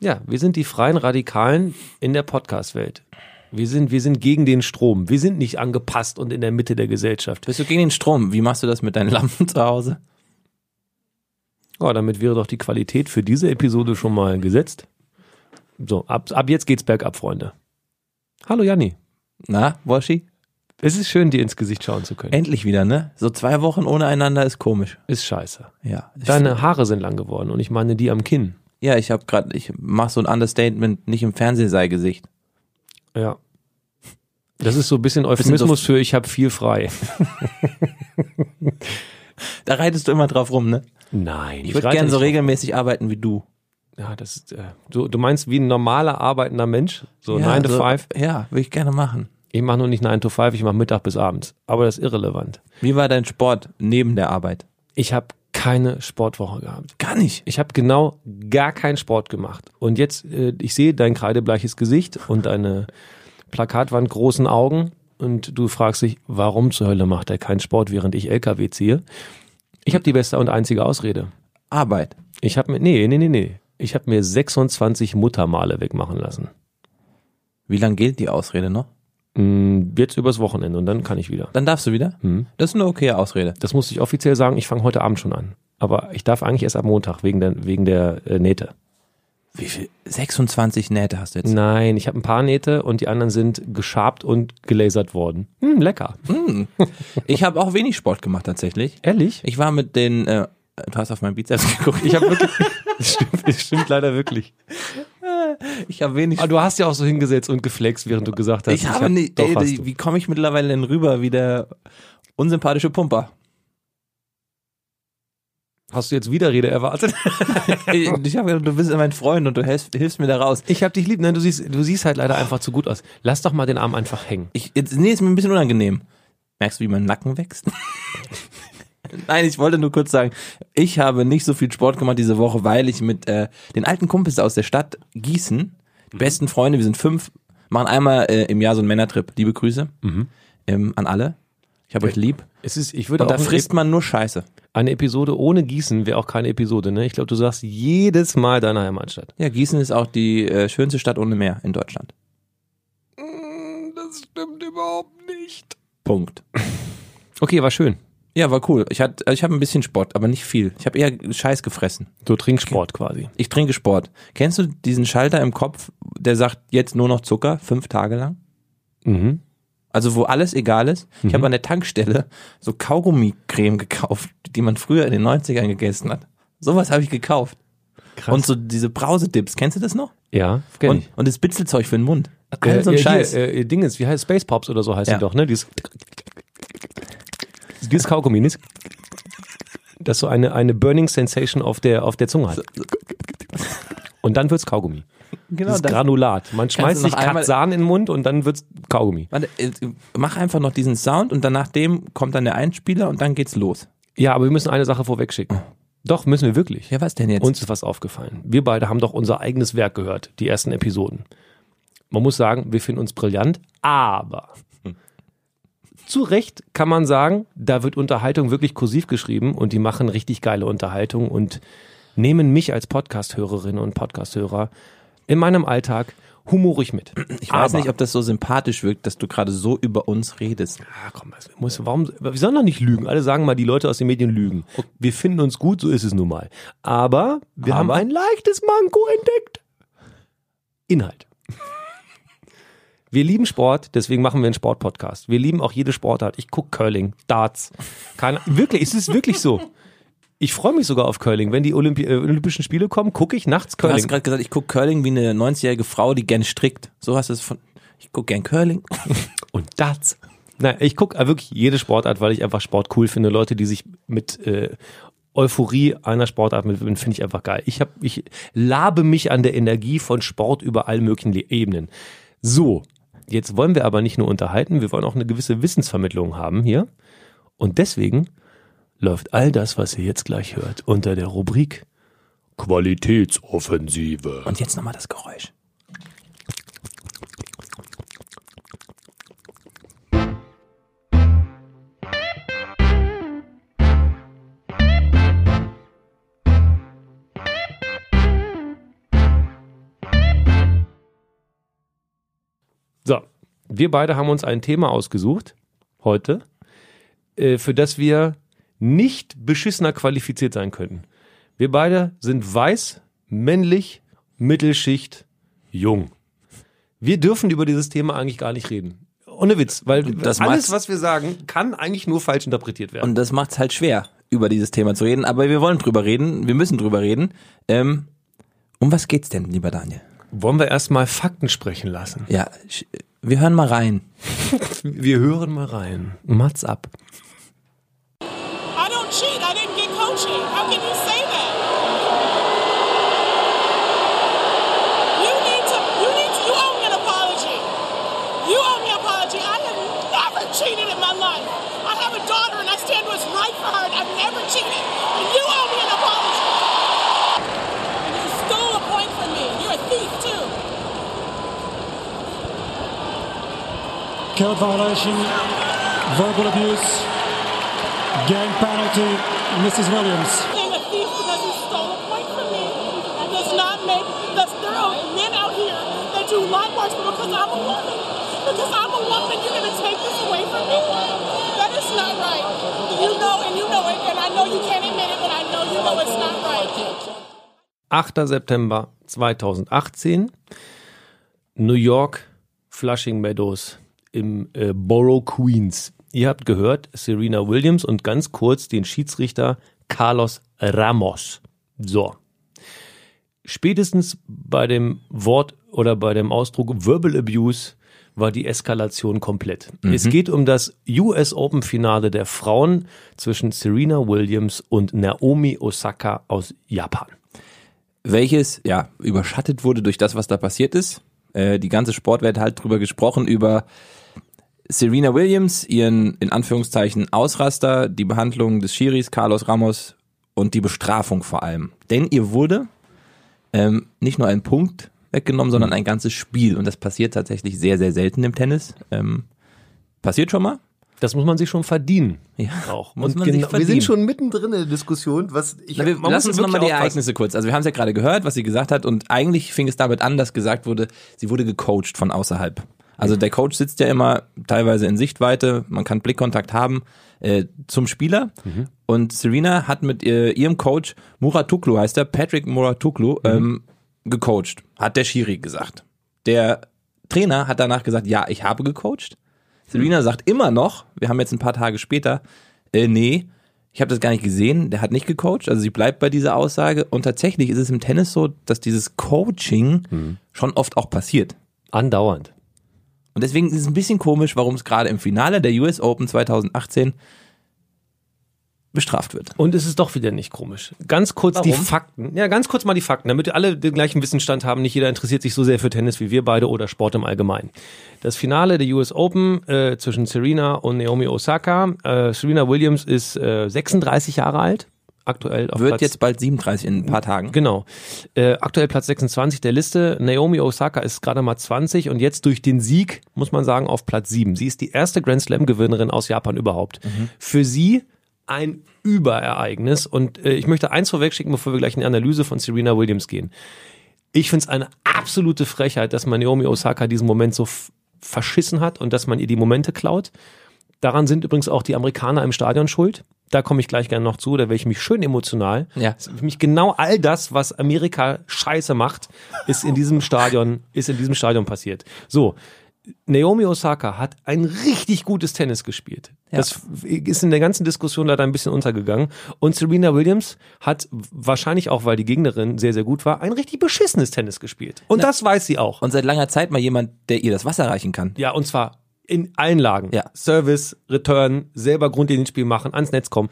Ja, wir sind die freien Radikalen in der Podcast-Welt. Wir sind, wir sind gegen den Strom. Wir sind nicht angepasst und in der Mitte der Gesellschaft. Bist du gegen den Strom? Wie machst du das mit deinen Lampen zu Hause? Ja, damit wäre doch die Qualität für diese Episode schon mal gesetzt. So, ab, ab jetzt geht's bergab, Freunde. Hallo Janni. Na, Woshi? Es ist schön, dir ins Gesicht schauen zu können. Endlich wieder, ne? So zwei Wochen ohne einander ist komisch. Ist scheiße. Ja. Deine Haare sind lang geworden und ich meine die am Kinn. Ja, ich habe gerade, ich mach so ein Understatement, nicht im Fernsehseilgesicht. Ja. Das ist so ein bisschen Euphemismus für ich habe viel frei. Da reitest du immer drauf rum, ne? Nein. Ich würde gerne so regelmäßig arbeiten wie du. Ja, das ist, äh, du, du meinst wie ein normaler arbeitender Mensch? So ja, 9 to so, 5? Ja, würde ich gerne machen. Ich mache nur nicht 9 to 5, ich mache Mittag bis abends. Aber das ist irrelevant. Wie war dein Sport neben der Arbeit? Ich habe keine Sportwoche gehabt. Gar nicht. Ich habe genau gar keinen Sport gemacht. Und jetzt, äh, ich sehe dein kreidebleiches Gesicht und deine Plakatwand großen Augen und du fragst dich, warum zur Hölle macht er keinen Sport, während ich LKW ziehe? Ich habe die beste und einzige Ausrede. Arbeit. Ich habe mir, nee, nee, nee, nee. Ich habe mir 26 Muttermale wegmachen lassen. Wie lange gilt die Ausrede noch? Mm, Jetzt übers Wochenende und dann kann ich wieder. Dann darfst du wieder? Hm. Das ist eine okaye Ausrede. Das muss ich offiziell sagen, ich fange heute Abend schon an. Aber ich darf eigentlich erst ab Montag wegen der, wegen der äh, Nähte. Wie viel? 26 Nähte hast du jetzt. Nein, ich habe ein paar Nähte und die anderen sind geschabt und gelasert worden. Hm, lecker. Hm. Ich habe auch wenig Sport gemacht tatsächlich. Ehrlich? Ich war mit den, äh, du hast auf meinen Bizeps geguckt. Ich habe wirklich. das, stimmt, das stimmt leider wirklich. Ich habe wenig. Aber du hast ja auch so hingesetzt und geflext, während du gesagt hast. ich habe hab- nicht. Ey, du. wie komme ich mittlerweile denn rüber wie der unsympathische Pumper? Hast du jetzt Widerrede erwartet? ich habe gedacht, du bist mein Freund und du hilfst, hilfst mir da raus. Ich hab dich lieb. Nein, du siehst, du siehst halt leider einfach zu gut aus. Lass doch mal den Arm einfach hängen. Ich, jetzt, nee, ist mir ein bisschen unangenehm. Merkst du, wie mein Nacken wächst? Nein, ich wollte nur kurz sagen, ich habe nicht so viel Sport gemacht diese Woche, weil ich mit äh, den alten Kumpels aus der Stadt Gießen, die besten Freunde, wir sind fünf, machen einmal äh, im Jahr so einen Männertrip. Liebe Grüße ähm, an alle. Ich habe euch lieb. Es ist, ich würde Und da frisst man nur Scheiße. eine Episode ohne Gießen wäre auch keine Episode, ne? Ich glaube, du sagst jedes Mal deine Heimatstadt. Ja, Gießen ist auch die äh, schönste Stadt ohne Meer in Deutschland. Das stimmt überhaupt nicht. Punkt. Okay, war schön. Ja, war cool. Ich hatte, ich habe ein bisschen Sport, aber nicht viel. Ich habe eher Scheiß gefressen. Du trinkst Sport quasi. Ich trinke Sport. Kennst du diesen Schalter im Kopf, der sagt jetzt nur noch Zucker, fünf Tage lang? Mhm. Also wo alles egal ist. Ich habe an der Tankstelle so Kaugummi-Creme gekauft, die man früher in den 90ern gegessen hat. Sowas habe ich gekauft. Krass. Und so diese Brausedips, kennst du das noch? ja, kenn Und, ich. und das Bitzelzeug für den Mund. Äh, All so ein äh, Scheiß. Hier, äh, Dingens, wie heißt Space Pops oder so heißt Ja. die doch, ne? Dieses, dieses Kaugummi? Das so eine, eine Burning Sensation auf der, auf der Zunge hat. Und dann wird's Kaugummi. genau Das. Granulat. Man schmeißt sich Katsan in den Mund und dann wird's Kaugummi. Warte, äh, mach einfach noch diesen Sound und dann nach dem kommt dann der Einspieler und dann geht's los. Ja, aber wir müssen eine Sache vorweg schicken. Doch, müssen wir wirklich. Ja, was denn jetzt? Uns ist was aufgefallen. Wir beide haben doch unser eigenes Werk gehört, die ersten Episoden. Man muss sagen, wir finden uns brillant, aber zu Recht kann man sagen, da wird Unterhaltung wirklich kursiv geschrieben und die machen richtig geile Unterhaltung und nehmen mich als Podcast-Hörerin und Podcast-Hörer in meinem Alltag humorig mit. ich weiß aber, nicht, ob das so sympathisch wirkt, dass du gerade so über uns redest. Ah, komm, also, muss, warum, wir sollen doch nicht lügen. Alle sagen mal, die Leute aus den Medien lügen. Wir finden uns gut, so ist es nun mal. Aber wir haben Aber? ein leichtes Manko entdeckt. Inhalt. Wir lieben Sport, deswegen machen wir einen Sportpodcast. Wir lieben auch jede Sportart. Ich gucke Curling, Darts. Keine, wirklich, es ist wirklich so. Ich freue mich sogar auf Curling. Wenn die Olympi äh, Olympischen Spiele kommen, gucke ich nachts Du hast Curling. gerade gesagt, ich gucke Curling wie eine 90-jährige Frau, die gern strickt. So hast du es von. Ich gucke gern Curling. und Darts. Nein, ich gucke wirklich jede Sportart, weil ich einfach Sport cool finde. Leute, die sich mit äh, Euphorie einer Sportart mitwidmen, finde ich einfach geil. Ich, hab, ich labe mich an der Energie von Sport über all möglichen Ebenen. So, jetzt wollen wir aber nicht nur unterhalten, wir wollen auch eine gewisse Wissensvermittlung haben hier. Und deswegen läuft all das, was ihr jetzt gleich hört, unter der Rubrik Qualitätsoffensive. Und jetzt nochmal das Geräusch. So, wir beide haben uns ein Thema ausgesucht heute, äh, für das wir nicht beschissener qualifiziert sein könnten. Wir beide sind weiß, männlich, Mittelschicht, jung. Wir dürfen über dieses Thema eigentlich gar nicht reden. Ohne Witz, weil Das alles, was wir sagen, kann eigentlich nur falsch interpretiert werden. Und das macht es halt schwer, über dieses Thema zu reden. Aber wir wollen drüber reden. Wir müssen drüber reden. Ähm, um was geht's denn, lieber Daniel? Wollen wir erstmal Fakten sprechen lassen? Ja, wir hören mal rein. Wir hören mal rein. Mats ab. I don't cheat. I didn't get coaching. How can you say that? You need to. You need to. You owe me an apology. You owe me an apology. I have never cheated in my life. I have a daughter, and I stand what's right for her. And I've never cheated. And you owe me an apology. And you stole a point from me. You're a thief too. Code violation, verbal abuse, gang penalty, Mrs. Williams. being a thief because he stole a point from me. That does not make there are men out here that do likewise, but because I'm a woman. Because I'm a woman, you're gonna take this away from me? That is not right. You know and you know it, and I know you can't admit it, but I know you know it's not right. 8. September 2018, New York, Flushing Meadows im äh, Borough Queens. Ihr habt gehört, Serena Williams und ganz kurz den Schiedsrichter Carlos Ramos. So. Spätestens bei dem Wort oder bei dem Ausdruck Verbal Abuse war die Eskalation komplett. Es geht um das US Open Finale der Frauen zwischen Serena Williams und Naomi Osaka aus Japan. welches ja überschattet wurde durch das, was da passiert ist. Äh, die ganze Sportwelt hat halt drüber gesprochen über Serena Williams, ihren in Anführungszeichen Ausraster, die Behandlung des Schiris Carlos Ramos und die Bestrafung vor allem. Denn ihr wurde ähm, nicht nur ein Punkt weggenommen, sondern ein ganzes Spiel und das passiert tatsächlich sehr, sehr selten im Tennis. Ähm, passiert schon mal? Das muss man sich schon verdienen. Ja, Auch. muss Und man sich genau, wir verdienen. sind schon mittendrin in der Diskussion, was ich Na, wir, man lass uns nochmal die. Ereignisse kurz. Also wir haben es ja gerade gehört, was sie gesagt hat und eigentlich fing es damit an, dass gesagt wurde, sie wurde gecoacht von außerhalb. Also der Coach sitzt ja immer teilweise in Sichtweite, man kann Blickkontakt haben äh, zum Spieler und Serena hat mit äh, ihrem Coach, Muratuklu heißt er, Patrick Muratuklu, ähm, gecoacht, hat der Schiri gesagt. Der Trainer hat danach gesagt, ja, ich habe gecoacht. Serena sagt immer noch, wir haben jetzt ein paar Tage später, äh, nee, ich habe das gar nicht gesehen, der hat nicht gecoacht, also sie bleibt bei dieser Aussage und tatsächlich ist es im Tennis so, dass dieses Coaching schon oft auch passiert. Andauernd. Und deswegen ist es ein bisschen komisch, warum es gerade im Finale der US Open 2018 bestraft wird. Und es ist doch wieder nicht komisch. Ganz kurz die Warum? Fakten. Ja, ganz kurz mal die Fakten, damit alle den gleichen Wissensstand haben. Nicht jeder interessiert sich so sehr für Tennis wie wir beide oder Sport im Allgemeinen. Das Finale der US Open äh, zwischen Serena und Naomi Osaka. Äh, Serena Williams ist äh, 36 Jahre alt. Aktuell auf Wird Platz jetzt bald 37 in ein paar Tagen. Genau. Äh, aktuell Platz 26 der Liste. Naomi Osaka ist gerade mal 20 und jetzt durch den Sieg, muss man sagen, auf Platz 7. Sie ist die erste Grand Slam-Gewinnerin aus Japan überhaupt. Für sie ein Überereignis und äh, ich möchte eins vorwegschicken, bevor wir gleich in die Analyse von Serena Williams gehen. Ich finde es eine absolute Frechheit, dass man Naomi Osaka diesen Moment so verschissen hat und dass man ihr die Momente klaut. Daran sind übrigens auch die Amerikaner im Stadion schuld. Da komme ich gleich gerne noch zu, da werde ich mich schön emotional. Ja. Für mich genau all das, was Amerika scheiße macht, ist in diesem Stadion, ist in diesem Stadion passiert. So. Naomi Osaka hat ein richtig gutes Tennis gespielt. Das ist in der ganzen Diskussion leider ein bisschen untergegangen. Und Serena Williams hat wahrscheinlich auch, weil die Gegnerin sehr, sehr gut war, ein richtig beschissenes Tennis gespielt. Und das weiß sie auch. Und seit langer Zeit mal jemand, der ihr das Wasser reichen kann. Ja, und zwar in allen Lagen. Ja. Service, Return, selber Grundlinienspiel machen, ans Netz kommen.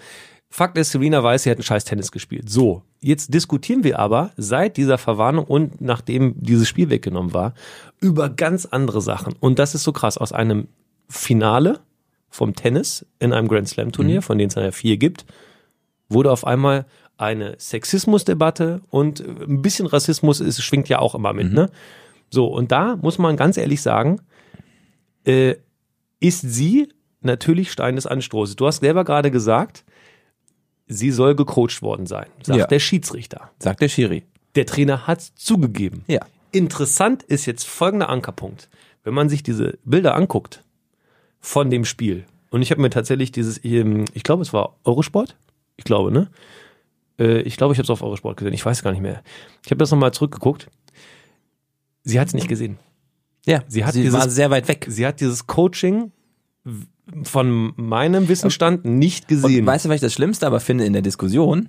Fakt ist, Serena weiß, sie hat ein scheiß Tennis gespielt. So, jetzt diskutieren wir aber seit dieser Verwarnung und nachdem dieses Spiel weggenommen war, über ganz andere Sachen. Und das ist so krass. Aus einem Finale vom Tennis in einem Grand Slam Turnier, von denen es ja vier gibt, wurde auf einmal eine Sexismusdebatte und ein bisschen Rassismus ist, schwingt ja auch immer mit, ne? So, und da muss man ganz ehrlich sagen, äh, ist sie natürlich Stein des Anstoßes. Du hast selber gerade gesagt, sie soll gecoacht worden sein, sagt Ja. der Schiedsrichter. Sagt der Schiri. Der Trainer hat zugegeben. Ja. Interessant ist jetzt folgender Ankerpunkt. wenn man sich diese Bilder anguckt von dem Spiel, und ich habe mir tatsächlich dieses, ähm, ich glaube, es war Eurosport, ich glaube, ne? Äh, Ich glaube, ich habe es auf Eurosport gesehen, ich weiß gar nicht mehr. Ich habe das nochmal zurückgeguckt. Sie hat es nicht gesehen. Ja, Sie hat sie dieses- war sehr weit weg. Sie hat dieses Coaching von meinem Wissensstand nicht gesehen. Und weißt du, was ich das Schlimmste aber finde in der Diskussion?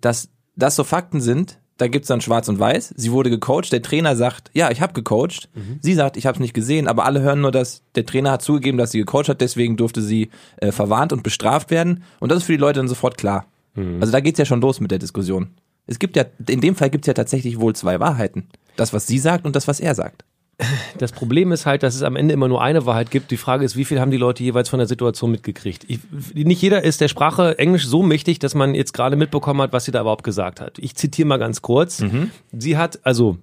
Dass das so Fakten sind, da gibt's dann schwarz und weiß. Sie wurde gecoacht, der Trainer sagt, ja, ich habe gecoacht. Sie sagt, ich habe es nicht gesehen, aber alle hören nur, dass der Trainer hat zugegeben, dass sie gecoacht hat, deswegen durfte sie äh, verwarnt und bestraft werden. Und das ist für die Leute dann sofort klar. Also da geht's ja schon los mit der Diskussion. Es gibt ja, in dem Fall gibt's ja tatsächlich wohl zwei Wahrheiten. Das, was sie sagt und das, was er sagt. Das Problem ist halt, dass es am Ende immer nur eine Wahrheit gibt. Die Frage ist, wie viel haben die Leute jeweils von der Situation mitgekriegt? Ich, nicht jeder ist der Sprache Englisch so mächtig, dass man jetzt gerade mitbekommen hat, was sie da überhaupt gesagt hat. Ich zitiere mal ganz kurz. Sie hat, also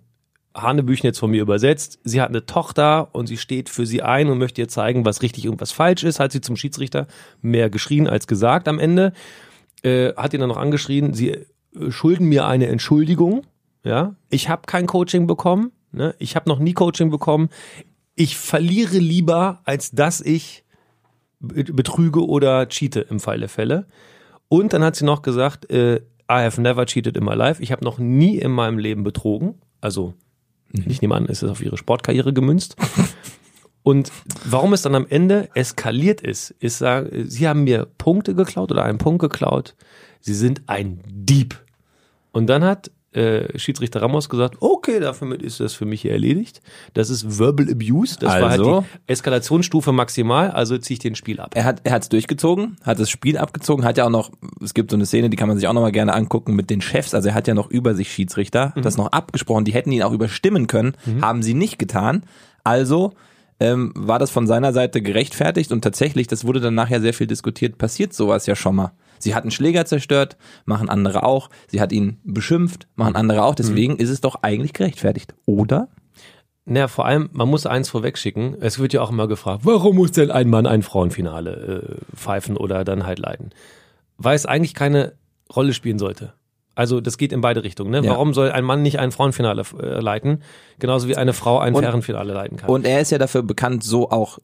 Hanebüchen jetzt von mir übersetzt, sie hat eine Tochter und sie steht für sie ein und möchte ihr zeigen, was richtig und was falsch ist, hat sie zum Schiedsrichter mehr geschrien als gesagt am Ende. Äh, hat ihn dann noch angeschrien, sie äh, schulden mir eine Entschuldigung. Ja, ich habe kein Coaching bekommen. Ne? Ich habe noch nie Coaching bekommen. Ich verliere lieber, als dass ich be- betrüge oder cheate im Fall der Fälle. Und dann hat sie noch gesagt, äh, I have never cheated in my life. Ich habe noch nie in meinem Leben betrogen. Also, ich nehme an, es ist auf ihre Sportkarriere gemünzt. Und warum es dann am Ende eskaliert ist, ist, sagen, sie haben mir Punkte geklaut oder einen Punkt geklaut. Sie sind ein Dieb. Und dann hat äh, Schiedsrichter Ramos gesagt, okay, damit ist das für mich hier erledigt. Das ist Verbal Abuse. Das war halt Also? die Eskalationsstufe maximal, also ziehe ich den Spiel ab. Er hat er hat's durchgezogen, hat das Spiel abgezogen, hat ja auch noch, es gibt so eine Szene, die kann man sich auch noch mal gerne angucken mit den Chefs, also er hat ja noch über sich Schiedsrichter, das noch abgesprochen, die hätten ihn auch überstimmen können, haben sie nicht getan. Also ähm, war das von seiner Seite gerechtfertigt und tatsächlich, das wurde dann nachher sehr viel diskutiert, passiert sowas ja schon mal. Sie hat einen Schläger zerstört, machen andere auch. Sie hat ihn beschimpft, machen andere auch. Deswegen ist es doch eigentlich gerechtfertigt, oder? Naja, vor allem, man muss eins vorwegschicken. Es wird ja auch immer gefragt, warum muss denn ein Mann ein Frauenfinale äh, pfeifen oder dann halt leiten? Weil es eigentlich keine Rolle spielen sollte. Also das geht in beide Richtungen. Ne? Ja. Warum soll ein Mann nicht ein Frauenfinale äh, leiten? Genauso wie eine Frau ein Und- Herrenfinale leiten kann. Und er ist ja dafür bekannt, so auch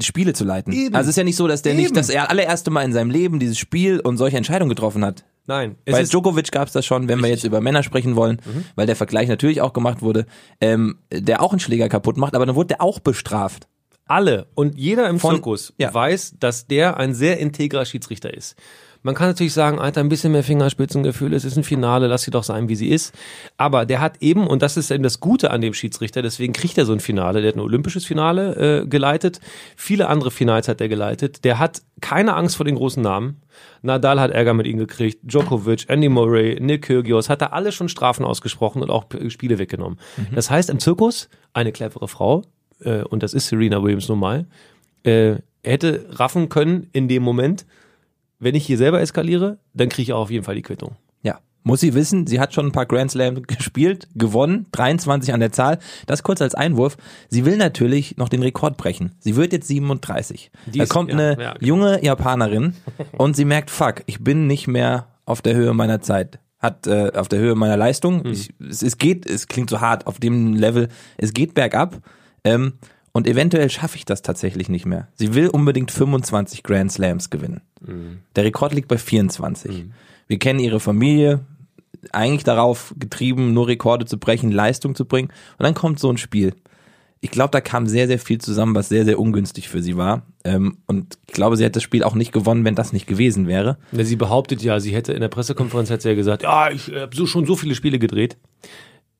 Spiele zu leiten. Eben. Also es ist ja nicht so, dass der nicht Eben. das er allererste Mal in seinem Leben dieses Spiel und solche Entscheidungen getroffen hat. Nein, es Bei ist, Djokovic gab es das schon, wenn wir jetzt über Männer sprechen wollen, weil der Vergleich natürlich auch gemacht wurde, ähm, der auch einen Schläger kaputt macht, aber dann wurde der auch bestraft. alle und jeder im Von- Zirkus ja. weiß, dass der ein sehr integrer Schiedsrichter ist. Man kann natürlich sagen, Alter, ein bisschen mehr Fingerspitzengefühl, es ist ein Finale, lass sie doch sein, wie sie ist. Aber der hat eben, und das ist eben das Gute an dem Schiedsrichter, deswegen kriegt er so ein Finale, der hat ein olympisches Finale äh, geleitet, viele andere Finals hat er geleitet, der hat keine Angst vor den großen Namen. Nadal hat Ärger mit ihm gekriegt, Djokovic, Andy Murray, Nick Kyrgios, hat er alle schon Strafen ausgesprochen und auch Spiele weggenommen. Das heißt, im Zirkus, eine clevere Frau, äh, und das ist Serena Williams nun mal, äh, hätte raffen können in dem Moment, wenn ich hier selber eskaliere, dann kriege ich auch auf jeden Fall die Quittung. Ja. Muss sie wissen, sie hat schon ein paar Grand Slam gespielt, gewonnen, 23 an der Zahl. Das kurz als Einwurf. Sie will natürlich noch den Rekord brechen. Sie wird jetzt 37. Die da ist- kommt ja, eine ja, genau. junge Japanerin und sie merkt, fuck, ich bin nicht mehr auf der Höhe meiner Zeit. Hat äh, auf der Höhe meiner Leistung. Mhm. Ich, es, es geht, es klingt so hart auf dem Level. Es geht bergab. Ähm, und eventuell schaffe ich das tatsächlich nicht mehr. Sie will unbedingt 25 Grand Slams gewinnen. Mhm. Der Rekord liegt bei 24. Wir kennen ihre Familie, eigentlich darauf getrieben, nur Rekorde zu brechen, Leistung zu bringen. Und dann kommt so ein Spiel. Ich glaube, da kam sehr, sehr viel zusammen, was sehr, sehr ungünstig für sie war. Ähm, und ich glaube, sie hätte das Spiel auch nicht gewonnen, wenn das nicht gewesen wäre. Sie behauptet ja, sie hätte in der Pressekonferenz hat sie ja gesagt, ja, ich habe so, schon so viele Spiele gedreht.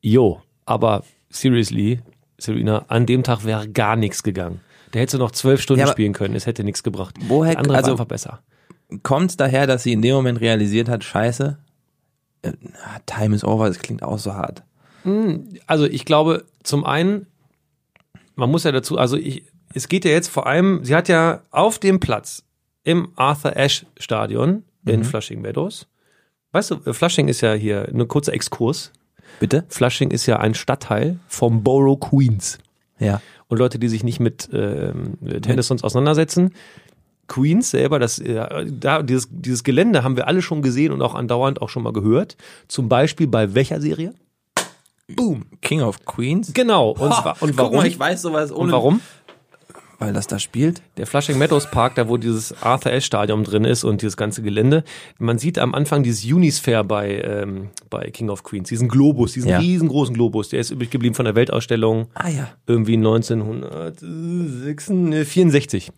Jo, aber seriously, Serena, an dem Tag wäre gar nichts gegangen. Da hätte sie noch zwölf Stunden Ja, spielen können, es hätte nichts gebracht. Woher- Der andere also- einfach besser. Kommt daher, dass sie in dem Moment realisiert hat, scheiße, äh, Time is over, das klingt auch so hart. Also ich glaube, zum einen, man muss ja dazu, also ich, es geht ja jetzt vor allem, sie hat ja auf dem Platz im Arthur Ashe Stadion in Flushing Meadows. Weißt du, äh, Flushing ist ja hier, ein kurzer Exkurs. Bitte? Flushing ist ja ein Stadtteil vom Borough Queens. Ja. Und Leute, die sich nicht mit ähm, Tennis sonst auseinandersetzen, Queens selber, das, äh, da, dieses, dieses Gelände haben wir alle schon gesehen und auch andauernd auch schon mal gehört. Zum Beispiel bei welcher Serie? Boom. King of Queens. Genau. Und, wa- und warum? mal, ich weiß sowas ohne. und warum? Weil das da spielt. Der Flushing Meadows Park, da wo dieses Arthur Ashe Stadion drin ist und dieses ganze Gelände. Man sieht am Anfang dieses Unisphere bei, ähm, bei King of Queens, diesen Globus, diesen Ja. riesengroßen Globus, der ist übrig geblieben von der Weltausstellung Ah ja. irgendwie 1964.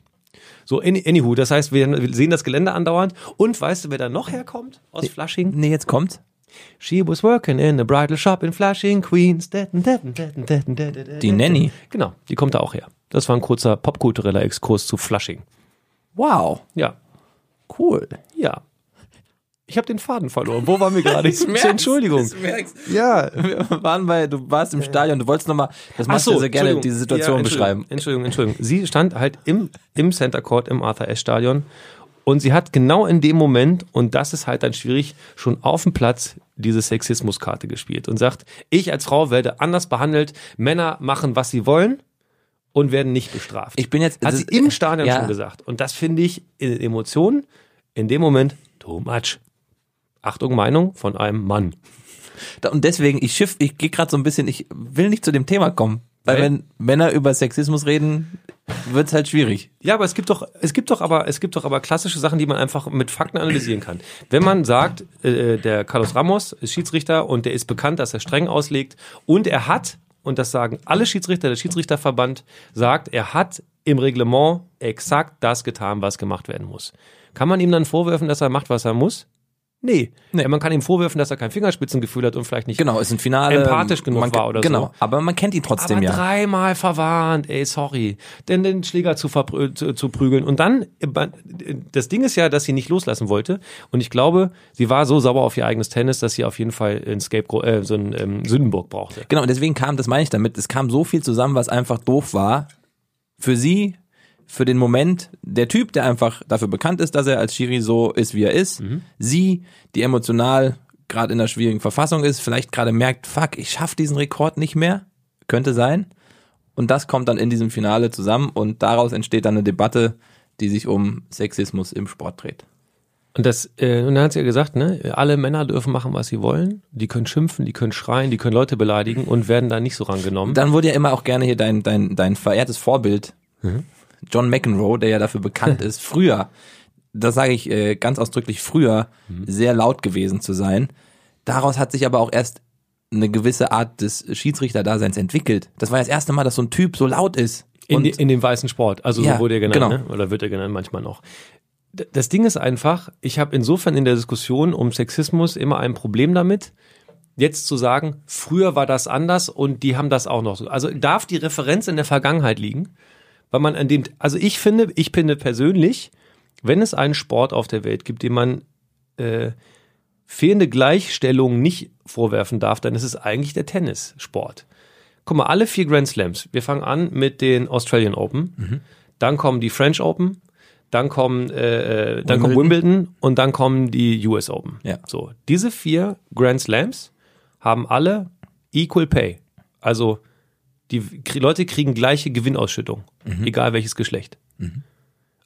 So, any, anywho, das heißt, wir wir sehen das Gelände andauernd. Und weißt du, wer da noch herkommt aus Flushing? Nee, jetzt kommt. She was working in a bridal shop in Flushing, Queens. Die Nanny. Genau, die kommt da auch her. Das war ein kurzer popkultureller Exkurs zu Flushing. Wow. Ja, Cool. ja. Ich habe den Faden verloren. Wo waren wir gerade? Ich- Entschuldigung. Merkst, Ja. wir waren bei, du warst im Stadion, du wolltest nochmal, das Ach machst so, du sehr gerne, Entschuldigung. diese Situation Ja, Entschuldigung, beschreiben. Entschuldigung, Entschuldigung. Sie stand halt im, im Center Court im Arthur Ashe Stadion und sie hat genau in dem Moment, und das ist halt dann schwierig, schon auf dem Platz diese Sexismuskarte gespielt und sagt, ich als Frau werde anders behandelt, Männer machen, was sie wollen und werden nicht bestraft. Ich bin jetzt, hat das sie ist- im Stadion ja. schon gesagt. Und das finde ich in Emotionen in dem Moment too much. Achtung, Meinung von einem Mann. Und deswegen, ich schiff, ich gehe gerade so ein bisschen, ich will nicht zu dem Thema kommen. Weil Weil? wenn Männer über Sexismus reden, wird's halt schwierig. Ja, aber es gibt doch, es gibt doch aber, es gibt doch aber klassische Sachen, die man einfach mit Fakten analysieren kann. Wenn man sagt, äh, der Carlos Ramos ist Schiedsrichter und der ist bekannt, dass er streng auslegt und er hat, und das sagen alle Schiedsrichter, der Schiedsrichterverband sagt, er hat im Reglement exakt das getan, was gemacht werden muss. Kann man ihm dann vorwerfen, dass er macht, was er muss? Nee. Nee. Man kann ihm vorwerfen, dass er kein Fingerspitzengefühl hat und vielleicht nicht Genau, ist ein Finale. Empathisch genug man, war oder genau, so. aber man kennt ihn trotzdem aber ja. dreimal verwarnt, ey, sorry. Denn den Schläger zu, zu, zu prügeln. Und dann, äh, das Ding ist ja, dass sie nicht loslassen wollte. Und ich glaube, sie war so sauer auf ihr eigenes Tennis, dass sie auf jeden Fall ein Scapegoat, äh, so ein ähm, Sündenbock brauchte. Genau, und deswegen kam, das meine ich damit, es kam so viel zusammen, was einfach doof war. Für sie, für den Moment, der Typ, der einfach dafür bekannt ist, dass er als Schiri so ist, wie er ist. Sie, die emotional gerade in einer schwierigen Verfassung ist, vielleicht gerade merkt, fuck, ich schaff diesen Rekord nicht mehr. Könnte sein. Und das kommt dann in diesem Finale zusammen und daraus entsteht dann eine Debatte, die sich um Sexismus im Sport dreht. Und das, äh, und dann hat sie ja gesagt, ne, alle Männer dürfen machen, was sie wollen. Die können schimpfen, die können schreien, die können Leute beleidigen und werden da nicht so rangenommen. Dann wurde ja immer auch gerne hier dein, dein, dein verehrtes Vorbild, John McEnroe, der ja dafür bekannt ist, früher, das sage ich äh, ganz ausdrücklich, früher sehr laut gewesen zu sein. Daraus hat sich aber auch erst eine gewisse Art des Schiedsrichterdaseins entwickelt. Das war ja das erste Mal, dass so ein Typ so laut ist. In, die- in dem weißen Sport. Also Ja, so wurde er genannt, genau. ne? oder wird er genannt manchmal noch. Das Ding ist einfach, ich habe insofern in der Diskussion um Sexismus immer ein Problem damit, jetzt zu sagen, früher war das anders und die haben das auch noch so. Also darf die Referenz in der Vergangenheit liegen, weil man an dem, also ich finde, ich finde persönlich, wenn es einen Sport auf der Welt gibt, dem man äh, fehlende Gleichstellung nicht vorwerfen darf, dann ist es eigentlich der Tennissport. Guck mal, alle vier Grand Slams. Wir fangen an mit den Australian Open, dann kommen die French Open, dann kommen, äh, äh, dann kommt Wimbledon. Wimbledon und dann kommen die US Open. Ja. So, diese vier Grand Slams haben alle Equal Pay. Also die Leute kriegen gleiche Gewinnausschüttung, egal welches Geschlecht.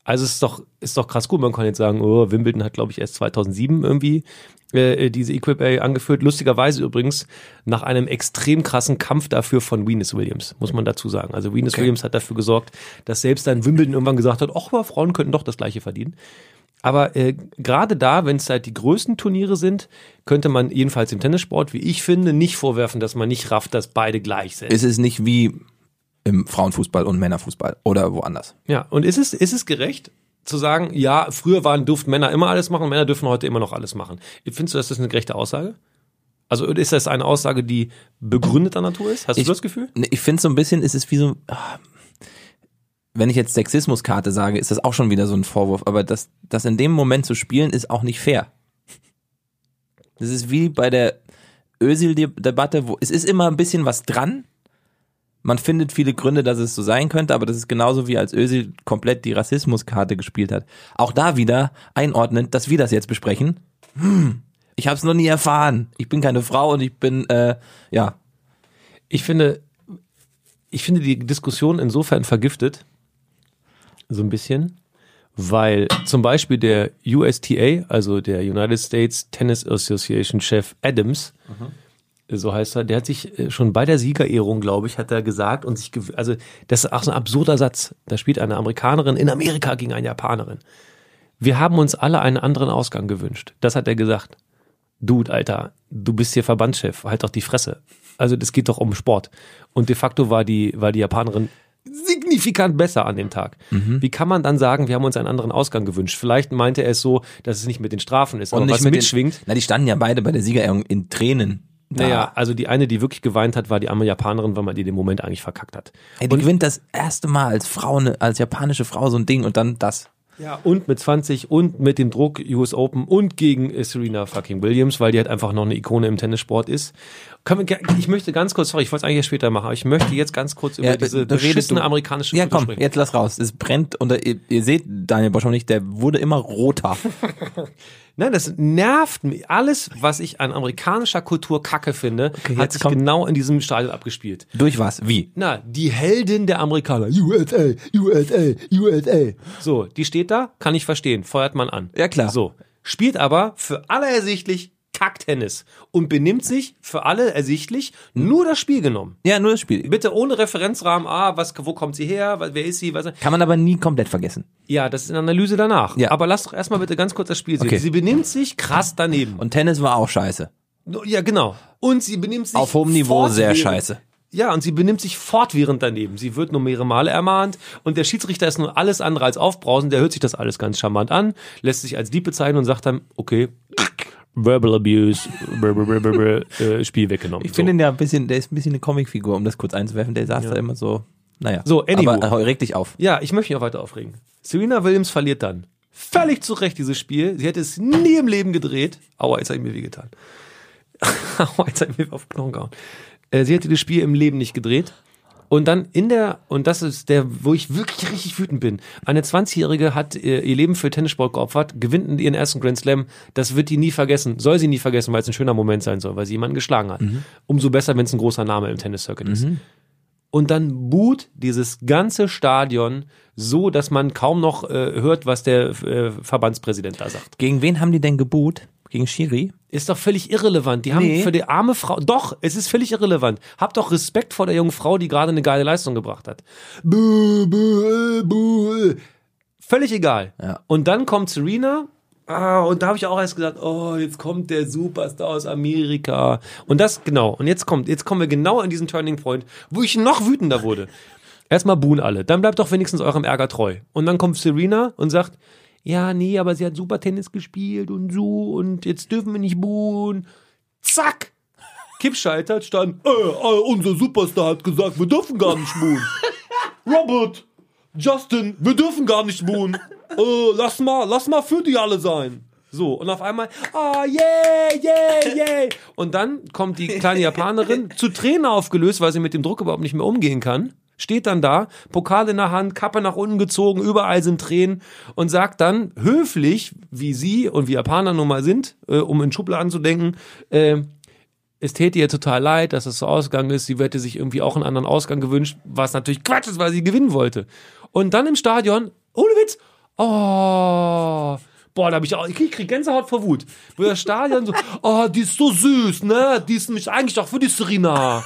Also es ist doch, ist doch krass gut. Man kann jetzt sagen, oh, Wimbledon hat, glaube ich, erst 2007 irgendwie äh, diese Equal Pay angeführt. Lustigerweise übrigens nach einem extrem krassen Kampf dafür von Venus Williams, muss man dazu sagen. Also Venus Okay. Williams hat dafür gesorgt, dass selbst dann Wimbledon irgendwann gesagt hat, ach, aber Frauen könnten doch das Gleiche verdienen. Aber äh, gerade da, wenn es halt die größten Turniere sind, könnte man jedenfalls im Tennissport, wie ich finde, nicht vorwerfen, dass man nicht rafft, dass beide gleich sind. ist es nicht wie im Frauenfußball und Männerfußball oder woanders. Ja, und ist es, ist es gerecht zu sagen, ja, früher waren, durften Männer immer alles machen, Männer dürfen heute immer noch alles machen? Findest du, dass das eine gerechte Aussage? Also ist das eine Aussage, die begründeter Natur ist? Hast Ich- du das Gefühl? Ich finde so ein bisschen, ist es wie so, ah, wenn ich jetzt Sexismuskarte sage, ist das auch schon wieder so ein Vorwurf, aber das, das in dem Moment zu spielen, ist auch nicht fair. Das ist wie bei der Özil-Debatte, wo es ist immer ein bisschen was dran. Man findet viele Gründe, dass es so sein könnte, aber das ist genauso wie als Özil komplett die Rassismuskarte gespielt hat. Auch da wieder einordnend, dass wir das jetzt besprechen. Hm, ich habe es noch nie erfahren. Ich bin keine Frau und ich bin, äh, ja, Ich finde, ich finde die Diskussion insofern vergiftet, so ein bisschen, weil zum Beispiel der USTA, also der United States Tennis Association Chef Adams, so heißt er, der hat sich äh, schon bei der Siegerehrung, glaube ich, hat er gesagt und sich, also das ist auch so ein absurder Satz. Da spielt eine Amerikanerin in Amerika gegen eine Japanerin. Wir haben uns alle einen anderen Ausgang gewünscht. Das hat er gesagt. Dude, Alter, du bist hier Verbandschef, halt doch die Fresse. Also das geht doch um Sport. Und de facto war die, war die Japanerin signifikant besser an dem Tag. Mhm. Wie kann man dann sagen, wir haben uns einen anderen Ausgang gewünscht? Vielleicht meinte er es so, dass es nicht mit den Strafen ist, aber Und was nicht mit mitschwingt. Den, na, die standen ja beide bei der Siegerehrung in Tränen. Da. Naja, also die eine, die wirklich geweint hat, war die arme Japanerin, weil man die den Moment eigentlich verkackt hat. Ey, die gewinnt das erste Mal als Frau, ne, als japanische Frau so ein Ding und dann das. Ja, und mit 20 und mit dem Druck US Open und gegen äh, Serena fucking Williams, weil die halt einfach noch eine Ikone im Tennissport ist. Ich möchte ganz kurz, sorry, ich wollte es eigentlich später machen, aber ich möchte jetzt ganz kurz über Ja, diese beschissene du- amerikanische Ja, komm, sprechen. jetzt lass raus. Es brennt und ihr, ihr seht Daniel Bosch nicht, der wurde immer roter. Nein, das nervt mich. Alles, was ich an amerikanischer Kultur kacke finde, hat jetzt sich genau in diesem Stadion abgespielt. Durch was? Wie? Na, die Heldin der Amerikaner. USA, USA, USA. So, die steht da, kann ich verstehen, feuert man an. Ja, klar. So, spielt aber für alle ersichtlich Kacktennis und benimmt sich für alle ersichtlich nur das Spiel genommen. Ja, nur das Spiel. Bitte ohne Referenzrahmen, ah, was, wo kommt sie her, wer ist sie, was, Kann man aber nie komplett vergessen. ja, das ist eine Analyse danach. Ja. Aber lass doch erstmal bitte ganz kurz das Spiel sehen. Okay. Sie benimmt sich krass daneben. Und Tennis war auch scheiße. Ja, genau. Und sie benimmt sich Auf hohem Niveau sehr scheiße. Ja, und sie benimmt sich fortwährend daneben. Sie wird nur mehrere Male ermahnt und der Schiedsrichter ist nur alles andere als aufbrausend. Der hört sich das alles ganz charmant an, lässt sich als Dieb bezeichnen und sagt dann, okay, Verbal Abuse, brr, brr, brr, äh, Spiel weggenommen. Ich finde ihn ja ein bisschen, der ist ein bisschen eine Comicfigur, um das kurz einzuwerfen. Der saß da immer so, naja. So, anywho. Aber reg dich auf. Ja, ich möchte mich auch weiter aufregen. Serena Williams verliert dann. Völlig zu Recht dieses Spiel. Sie hätte es nie im Leben gedreht. Aua, jetzt habe ich mir wehgetan. Aua, jetzt habe ich mir auf den Knochen gehauen. Äh, sie hätte das Spiel im Leben nicht gedreht. Und dann in der, und das ist der, wo ich wirklich richtig wütend bin. Eine 20-Jährige hat äh, ihr Leben für Tennissport geopfert, gewinnt ihren ersten Grand Slam. Das wird die nie vergessen. Soll sie nie vergessen, weil es ein schöner Moment sein soll, weil sie jemanden geschlagen hat. Umso besser, wenn es ein großer Name im Tennis-Circuit ist und dann buht dieses ganze Stadion so, dass man kaum noch äh, hört, was der äh, Verbandspräsident da sagt. Gegen wen haben die denn geboot? Gegen Schiri? Ist doch völlig irrelevant. Die haben Nee. für die arme Frau, doch, es ist völlig irrelevant. Habt doch Respekt vor der jungen Frau, die gerade eine geile Leistung gebracht hat. Buh, buh, buh. Völlig egal. Ja. Und dann kommt Serena. Ah, und da habe ich auch erst gesagt, oh, jetzt kommt der Superstar aus Amerika. Und das, genau. Und jetzt kommt, jetzt kommen wir genau an diesen Turning Point, wo ich noch wütender wurde. Erstmal buhen alle. Dann bleibt doch wenigstens eurem Ärger treu. Und dann kommt Serena und sagt, ja, nee, aber sie hat super Tennis gespielt und so und jetzt dürfen wir nicht buhen. Zack! Kippschalter stand, äh, äh, unser Superstar hat gesagt, wir dürfen gar nicht buhen. Robert, Justin, wir dürfen gar nicht buhen. Äh, lass mal, lass mal für die alle sein. So, und auf einmal, ah, yeah, yeah, yeah. Und dann kommt die kleine Japanerin zu Tränen aufgelöst, weil sie mit dem Druck überhaupt nicht mehr umgehen kann. Steht dann da, Pokal in der Hand, Kappe nach unten gezogen, überall sind Tränen und sagt dann höflich, wie sie und wie Japaner nun mal sind, äh, um in Schubladen zu denken, äh, es täte ihr total leid, dass es so ausgegangen ist. Sie hätte sich irgendwie auch einen anderen Ausgang gewünscht, was natürlich Quatsch ist, weil sie gewinnen wollte. Und dann im Stadion, ohne Witz, oh, boah, da hab ich auch, ich krieg, krieg Gänsehaut vor Wut. Wo das Stadion so, oh, die ist so süß, ne? Die ist nämlich eigentlich auch für die Serena.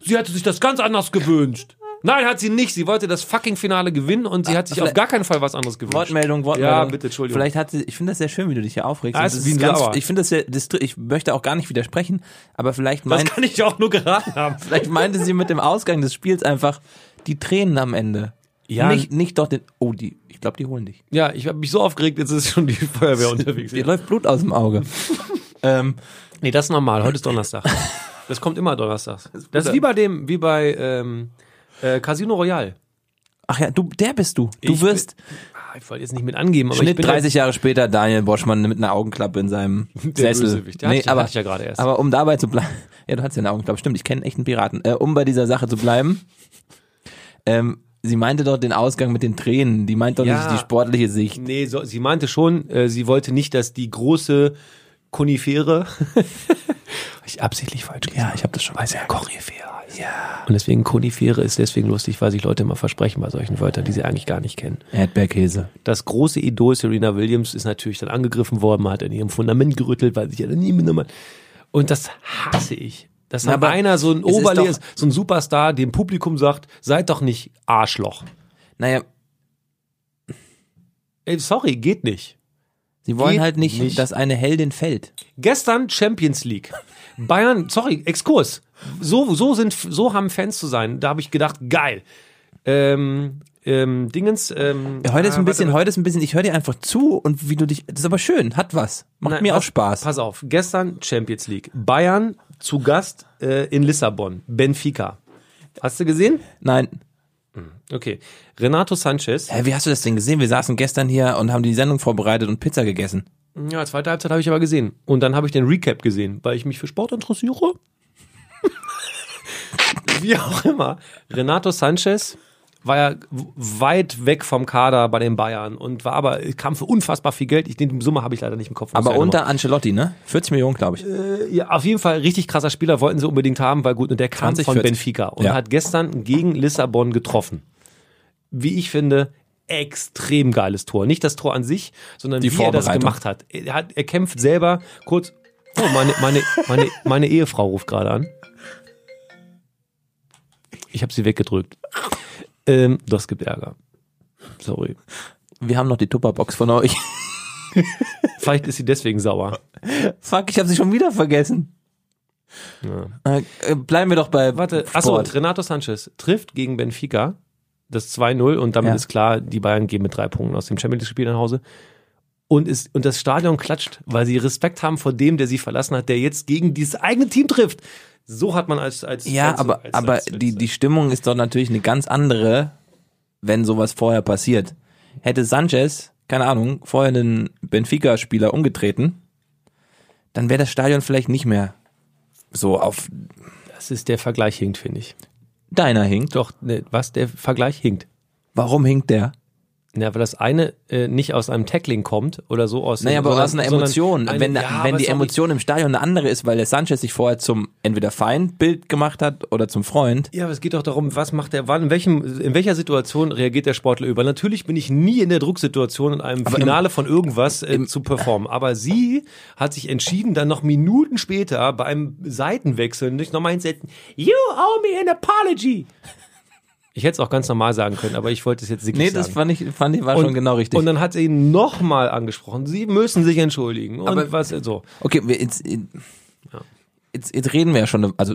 Sie hätte sich das ganz anders gewünscht. Nein, hat sie nicht. Sie wollte das fucking Finale gewinnen und sie hat sich auf gar keinen Fall was anderes gewünscht. Wortmeldung, Wortmeldung. Ja, bitte, Entschuldigung. Vielleicht hat sie, ich finde das sehr schön, wie du dich hier aufregst. Ja, Und ist das wie ein ganz, Sauer. ich finde das sehr, das, ich möchte auch gar nicht widersprechen, aber vielleicht das meint, kann ich auch nur geraten haben. vielleicht meinte sie mit dem Ausgang des Spiels einfach die Tränen am Ende. Ja. Nicht, nicht doch den, oh, die, ich glaube, die holen dich. Ja, ich habe mich so aufgeregt, jetzt ist schon die Feuerwehr unterwegs. Dir läuft Blut aus dem Auge. ähm, Nee, das ist normal. Heute ist Donnerstag. Das kommt immer donnerstags. Das ist wie bei dem, wie bei ähm, äh, Casino Royale. ach ja, du, der bist du. Du Ich wirst Ah, Ich wollte jetzt nicht mit angeben, aber ich Schnitt bin 30 Jahre später Daniel Boschmann mit einer Augenklappe in seinem Der Sessel. Der hatte ich- aber, ich ja gerade erst. aber um dabei zu bleiben, ja, du hattest ja eine Augenklappe, stimmt, ich kenne echt einen Piraten. Äh, um bei dieser Sache zu bleiben, ähm, sie meinte doch den Ausgang mit den Tränen, die meint doch Ja. nicht die sportliche Sicht. Nee, so, sie meinte schon, äh, sie wollte nicht, dass die große Konifere. ich absichtlich falsch gesagt. Ja, ich habe das schon sie ja Koryphäre. Ja. Und deswegen Konifere ist deswegen lustig, weil sich Leute immer versprechen bei solchen Wörtern, die sie eigentlich gar nicht kennen. Erdbeerkäse. Das große Idol Serena Williams ist natürlich dann angegriffen worden, man hat an ihrem Fundament gerüttelt, weil sich ja nie hat. Und das hasse ich. Dass Na, aber einer so ein es ist Oberle doch- ist, so ein Superstar, dem Publikum sagt, seid doch nicht Arschloch. Naja, Ey, sorry, geht nicht. Sie wollen Geht halt nicht, nicht. dass eine Heldin fällt. Gestern Champions League. Bayern, sorry, Exkurs. So, so sind, so haben Fans zu sein. Da habe ich gedacht, geil. Ähm, ähm, Dingens, ähm, Ja, heute ist ah, ein bisschen, warte, heute ist ein bisschen, ich höre dir einfach zu und wie du dich, das ist aber schön, hat was. Macht Nein, mir pass- auch Spaß. Pass auf, gestern Champions League. Bayern zu Gast äh, in Lissabon. Benfica. Hast du gesehen? Nein. Okay. Renato Sanchez. Hä, wie hast du das denn gesehen? Wir saßen gestern hier und haben die Sendung vorbereitet und Pizza gegessen. Ja, zweite Halbzeit habe ich aber gesehen. Und dann habe ich den Recap gesehen, weil ich mich für Sport interessiere. Wie auch immer. Renato Sanchez war ja weit weg vom Kader bei den Bayern und war aber, kam für unfassbar viel Geld. Ich, die Summe habe ich leider nicht im Kopf. Aber unter Ancelotti, ne? 40 Millionen, glaube ich. noch- ja, auf jeden Fall richtig krasser Spieler wollten sie unbedingt haben, weil gut, und der kam 20, von 40. Benfica und Ja. hat gestern gegen Lissabon getroffen. Wie ich finde, extrem geiles Tor. Nicht das Tor an sich, sondern Die wie er das gemacht hat. Er, hat. er kämpft selber kurz. Oh, meine, meine, meine, meine Ehefrau ruft gerade an. Ich habe sie weggedrückt. Ähm, das gibt Ärger. Sorry. Wir haben noch die Tupperbox von euch. Vielleicht ist sie deswegen sauer. Fuck, ich habe sie schon wieder vergessen. Äh, äh, bleiben wir doch bei Warte, achso. Renato Sanchez trifft gegen Benfica das 2-0 und damit Ja. ist klar, die Bayern gehen mit drei Punkten aus dem Champions League-Spiel nach Hause. Und, ist, und das Stadion klatscht, weil sie Respekt haben vor dem, der sie verlassen hat, der jetzt gegen dieses eigene Team trifft. So hat man als als Ja, als, aber, als, aber als, die, die Stimmung ist doch natürlich eine ganz andere, wenn sowas vorher passiert. Hätte Sanchez, keine Ahnung, vorher einen Benfica-Spieler umgetreten, dann wäre das Stadion vielleicht nicht mehr so auf das ist der Vergleich hinkt, finde ich. deiner hinkt. Doch, ne, was der Vergleich hinkt. Warum hinkt der? Ja, weil das eine äh, nicht aus einem Tackling kommt oder so aus Naja, aber aus einer Emotion. eine- wenn ja, wenn die. Emotion im Stadion eine andere ist, weil der Sanchez sich vorher zum entweder Feindbild gemacht hat oder zum Freund. Ja, aber es geht doch darum, was macht der, wann, in welchem, in welcher Situation reagiert der Sportler über? Natürlich bin ich nie in der Drucksituation, in einem Aber im- Finale von irgendwas äh, zu performen. Aber sie hat sich entschieden, dann noch Minuten später bei einem Seitenwechsel nicht nochmal hinsetzen, you owe me an apology. Ich hätte es auch ganz normal sagen können, aber ich wollte es jetzt nicht Nee, sagen. das fand ich, fand ich war schon genau richtig. Und dann hat sie ihn nochmal angesprochen. Sie müssen sich entschuldigen. Und Aber- was so. Okay, jetzt, jetzt, jetzt reden wir ja schon, also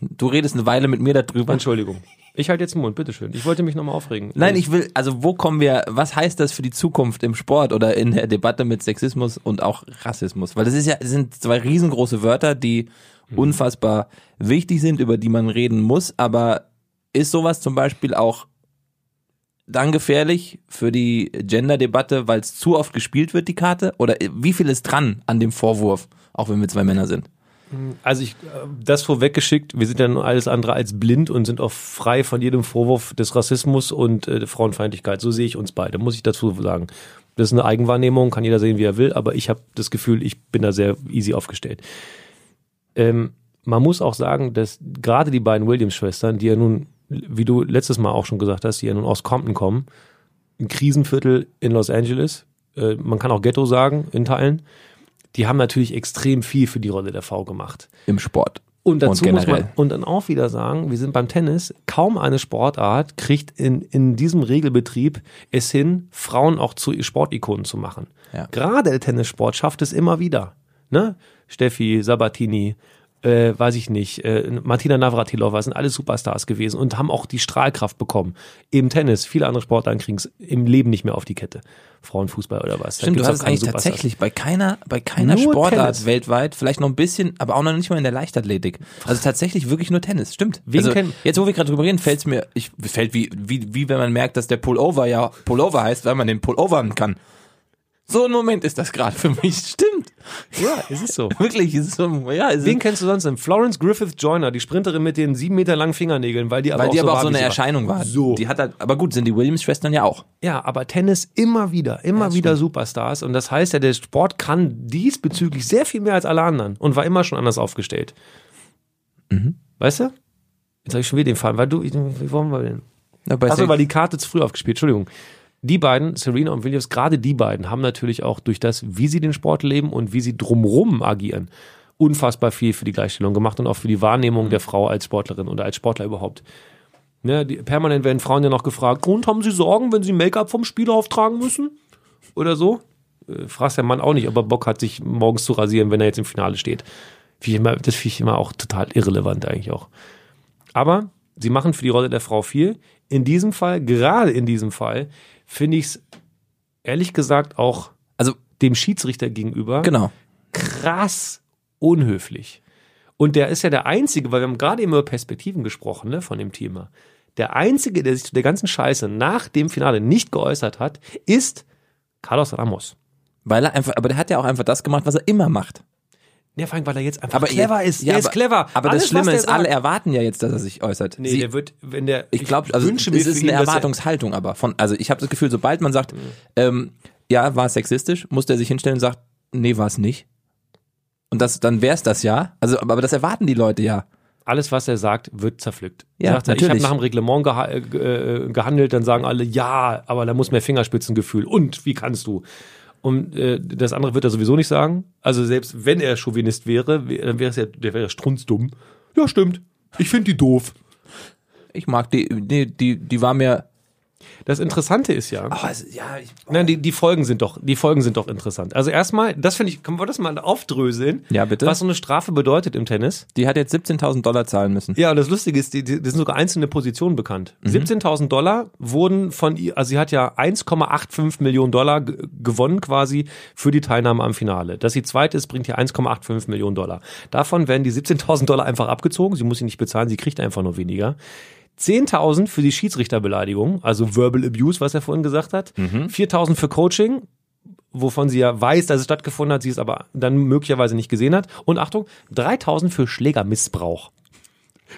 du redest eine Weile mit mir darüber. Entschuldigung. Ich halte jetzt den Mund, bitteschön. Ich wollte mich nochmal aufregen. Nein, ich will, also wo kommen wir, was heißt das für die Zukunft im Sport oder in der Debatte mit Sexismus und auch Rassismus? Weil das ist ja, das sind zwei riesengroße Wörter, die unfassbar wichtig sind, über die man reden muss, aber ist sowas zum Beispiel auch dann gefährlich für die Gender-Debatte, weil es zu oft gespielt wird, die Karte? Oder wie viel ist dran an dem Vorwurf, auch wenn wir zwei Männer sind? Also ich, äh, das vorweggeschickt, wir sind ja nun alles andere als blind und sind auch frei von jedem Vorwurf des Rassismus und äh, Frauenfeindlichkeit. So sehe ich uns beide, muss ich dazu sagen. Das ist eine Eigenwahrnehmung, kann jeder sehen, wie er will, aber ich habe das Gefühl, ich bin da sehr easy aufgestellt. Ähm, man muss auch sagen, dass gerade die beiden Williams-Schwestern, die ja nun, wie du letztes Mal auch schon gesagt hast, die ja nun aus Compton kommen, ein Krisenviertel in Los Angeles, äh, man kann auch Ghetto sagen in Teilen, die haben natürlich extrem viel für die Rolle der Frau gemacht. Im Sport. Und dazu Und muss man und dann auch wieder sagen, wir sind beim Tennis, kaum eine Sportart kriegt in, in diesem Regelbetrieb es hin, Frauen auch zu Sportikonen zu machen. Ja. Gerade der Tennissport schafft es immer wieder. Ne? Steffi, Sabatini, äh, weiß ich nicht, äh, Martina Navratilova sind alle Superstars gewesen und haben auch die Strahlkraft bekommen. Im Tennis, viele andere Sportarten kriegen es im Leben nicht mehr auf die Kette. Frauenfußball oder was. Stimmt, du hast keine eigentlich Superstars. tatsächlich bei keiner, bei keiner Nur Sportart Tennis. weltweit, vielleicht noch ein bisschen, aber auch noch nicht mal in der Leichtathletik. Also tatsächlich wirklich nur Tennis, stimmt. Also, jetzt, wo wir gerade drüber reden, fällt es mir, ich, fällt wie, wie, wie wenn man merkt, dass der Pullover ja Pullover heißt, weil man den Pullovern kann. So ein Moment ist das gerade für mich, stimmt. Ja, es ist so. Wirklich, es ist so, ja, es Wen ist, kennst du sonst denn? Florence Griffith Joyner, die Sprinterin mit den sieben Meter langen Fingernägeln, weil die aber weil auch die so aber auch so eine war. Erscheinung war. So. Die hat halt, aber gut, sind die Williams-Schwestern ja auch. Ja, aber Tennis immer wieder, immer wieder Superstars. Und das heißt ja, der Sport kann diesbezüglich sehr viel mehr als alle anderen und war immer schon anders aufgestellt. Mhm. Weißt du? Jetzt habe ich schon wieder den Fall, weil du, wie wollen wir denn? Ja, Achso, weil die Karte zu früh aufgespielt, Entschuldigung. Die beiden, Serena und Williams, gerade die beiden haben natürlich auch durch das, wie sie den Sport leben und wie sie drumrum agieren unfassbar viel für die Gleichstellung gemacht und auch für die Wahrnehmung der Frau als Sportlerin oder als Sportler überhaupt. Ne, die, permanent werden Frauen ja noch gefragt, und haben sie Sorgen, wenn sie Make-up vom Spiel auftragen müssen? Oder so? Äh, fragst der Mann auch nicht, ob er Bock hat, sich morgens zu rasieren, wenn er jetzt im Finale steht. Find immer, das finde ich immer auch total irrelevant eigentlich auch. Aber sie machen für die Rolle der Frau viel. In diesem Fall, gerade in diesem Fall, finde ich es ehrlich gesagt auch Also, dem Schiedsrichter gegenüber genau. krass unhöflich. Und der ist ja der Einzige, weil wir haben gerade eben über Perspektiven gesprochen, ne, von dem Thema. Der Einzige, der sich zu der ganzen Scheiße nach dem Finale nicht geäußert hat, ist Carlos Ramos. Weil er einfach, aber der hat ja auch einfach das gemacht, was er immer macht. Ja, vor allem, weil er jetzt einfach Aber clever ist. Ja, der ist clever. Aber Alles, das Schlimme ist, alle sagt- erwarten ja jetzt, dass er sich äußert. Nee, Sie, der wird, wenn der. ich glaube, also wünsche mir es ist eine er- Erwartungshaltung, aber von, also ich habe das Gefühl, sobald man sagt, ähm, ja, war es sexistisch, muss der sich hinstellen und sagt, nee, war es nicht. Und das, dann wär's das ja. Also, aber aber das erwarten die Leute ja. alles, was er sagt, wird zerpflückt. Ja, sagt er, ich habe natürlich. nach dem Reglement geha äh, äh, gehandelt, dann sagen alle, ja, aber da muss mehr Fingerspitzengefühl. Und wie kannst du? Und äh, das andere wird er sowieso nicht sagen. Also selbst wenn er Chauvinist wäre, wär- dann wäre es ja, der wäre strunzdumm. Ja, stimmt. Ich finde die doof. Ich mag die, die, die, die war mir, Das Interessante ist ja, oh, es- ja, ich, nein, die, die Folgen sind doch, die Folgen sind doch interessant. Also erstmal, das finde ich, können wir das mal aufdröseln? Ja, bitte. Was so eine Strafe bedeutet im Tennis? die hat jetzt 17.000 Dollar zahlen müssen. Ja, und das Lustige ist, die, die, das sind sogar einzelne Positionen bekannt. 17.000 Dollar wurden von ihr, also sie hat ja 1,85 Millionen Dollar gewonnen quasi für die Teilnahme am Finale. Dass sie zweit ist, bringt ihr 1,85 Millionen Dollar. Davon werden die 17.000 Dollar einfach abgezogen. Sie muss sie nicht bezahlen, sie kriegt einfach nur weniger. 10.000 für die Schiedsrichterbeleidigung, also Verbal Abuse, was er vorhin gesagt hat. 4.000 für Coaching, wovon sie ja weiß, dass es stattgefunden hat, sie es aber dann möglicherweise nicht gesehen hat. Und Achtung, 3000 für Schlägermissbrauch.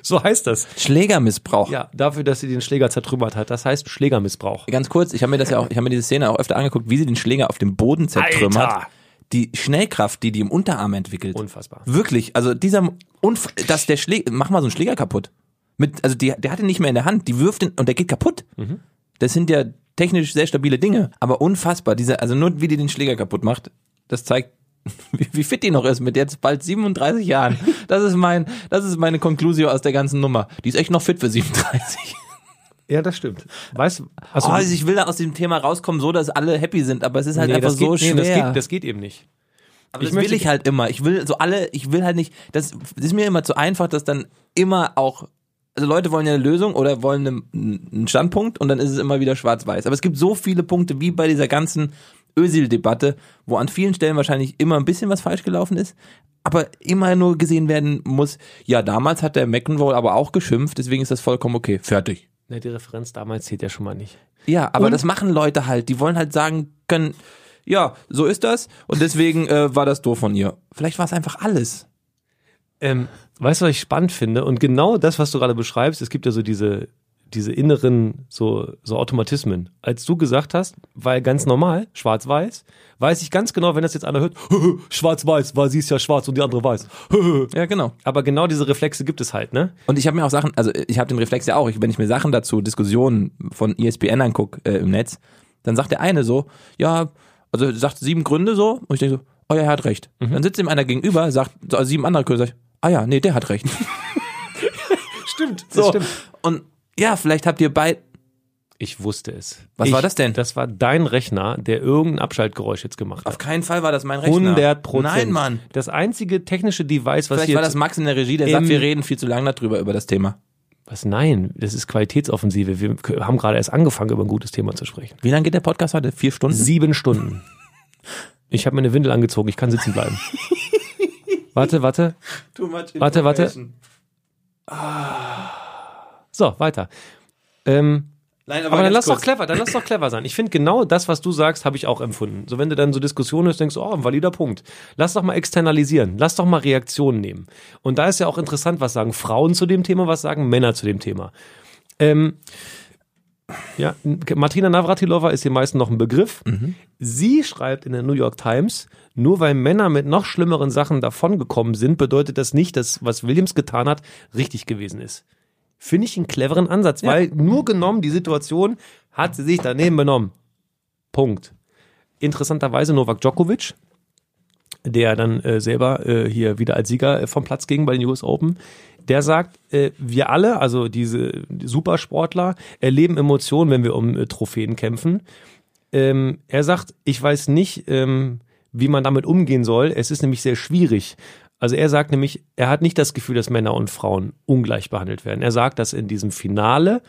So heißt das. Schlägermissbrauch. Ja, dafür, dass sie den Schläger zertrümmert hat. Das heißt Schlägermissbrauch. Ganz kurz, ich habe mir das ja auch, ich habe mir diese Szene auch öfter angeguckt, wie sie den Schläger auf dem Boden zertrümmert. Alter! Die Schnellkraft, die die im Unterarm entwickelt. Unfassbar. Wirklich, also dieser Unf dass der Schläger, mach mal so einen Schläger kaputt. Mit, also die, der hat ihn nicht mehr in der Hand, die wirft ihn und der geht kaputt. Mhm. Das sind ja technisch sehr stabile Dinge, aber unfassbar. Diese, also nur wie die den Schläger kaputt macht, das zeigt, wie, wie fit die noch ist mit jetzt bald 37 Jahren. Das ist mein, das ist meine Conclusio aus der ganzen Nummer. Die ist echt noch fit für 37. Ja, das stimmt. Weißt also, Oh, also ich will da aus dem Thema rauskommen, so dass alle happy sind, aber es ist halt nee, einfach so geht, schwer. nee, das, geht, das geht eben nicht. Aber Ich das will ich halt immer. Ich will so alle, ich will halt nicht, das ist mir immer zu einfach, dass dann immer auch, also Leute wollen ja eine Lösung oder wollen einen, Standpunkt und dann ist es immer wieder schwarz-weiß. Aber es gibt so viele Punkte wie bei dieser ganzen Özil-Debatte, wo an vielen Stellen wahrscheinlich immer ein bisschen was falsch gelaufen ist, aber immer nur gesehen werden muss, ja, damals hat der McEnroe aber auch geschimpft, deswegen ist das vollkommen okay. Fertig. Nee, die Referenz damals zählt ja schon mal nicht. Ja, aber Und- das machen Leute halt. Die wollen halt sagen können, ja, so ist das und deswegen äh, war das doof von ihr. Vielleicht war es einfach alles. Ähm, weißt du, was ich spannend finde? Und genau das, was du gerade beschreibst, es gibt ja so diese, diese inneren so, so Automatismen. Als du gesagt hast, weil ganz normal, schwarz-weiß, weiß ich ganz genau, wenn das jetzt einer hört, schwarz-weiß, weil sie ist ja schwarz und die andere weiß. Ja, genau. Aber genau diese Reflexe gibt es halt, ne? Und ich habe mir auch Sachen, also ich habe den Reflex ja auch, ich, wenn ich mir Sachen dazu, Diskussionen von ESPN angucke äh, im Netz, dann sagt der eine so, ja, also sagt sieben Gründe so, und ich denke so, oh ja, er hat recht. Dann sitzt ihm einer gegenüber, sagt so, also sieben andere Gründe, sag ich, ah ja, nee, der hat recht. Stimmt, So. Und ja, vielleicht habt ihr beide, Ich wusste es. Was ich, war das denn? Das war dein Rechner, der irgendein Abschaltgeräusch jetzt gemacht auf hat. keinen Fall war das mein Rechner. 100 Prozent. Nein, Mann. Das einzige technische Device, was Vielleicht hier war das Max in der Regie, der sagt, wir reden viel zu lange darüber, über das Thema. was? Nein, das ist Qualitätsoffensive. Wir haben gerade erst angefangen, über ein gutes Thema zu sprechen. Wie lange geht der Podcast heute? Vier Stunden? Sieben Stunden. Ich habe mir eine Windel angezogen. Ich kann sitzen bleiben. warte, warte. Too much Warte, warte. information. So, weiter. Ähm, Nein, aber dann ganz lass doch kurz. clever, dann lass doch clever sein. Ich finde genau das, was du sagst, habe ich auch empfunden. So wenn du dann so Diskussionen hast, denkst du, oh, ein valider Punkt. Lass doch mal externalisieren, lass doch mal Reaktionen nehmen. Und da ist ja auch interessant, was sagen Frauen zu dem Thema, was sagen Männer zu dem Thema. Ähm, ja, Martina Navratilova ist den meisten noch ein Begriff. Sie schreibt in der New York Times, nur weil Männer mit noch schlimmeren Sachen davongekommen sind, bedeutet das nicht, dass was Williams getan hat, richtig gewesen ist. Finde ich einen cleveren Ansatz, weil nur genommen die Situation hat sie sich daneben benommen. Punkt. Interessanterweise Novak Djokovic der dann äh, selber äh, hier wieder als Sieger äh, vom Platz ging bei den US Open, der sagt, äh, wir alle, also diese Supersportler, erleben Emotionen, wenn wir um äh, Trophäen kämpfen. Ähm, er sagt, ich weiß nicht, ähm, wie man damit umgehen soll. Es ist nämlich sehr schwierig. Also er sagt nämlich, er hat nicht das Gefühl, dass Männer und Frauen ungleich behandelt werden. Er sagt, dass in diesem Finale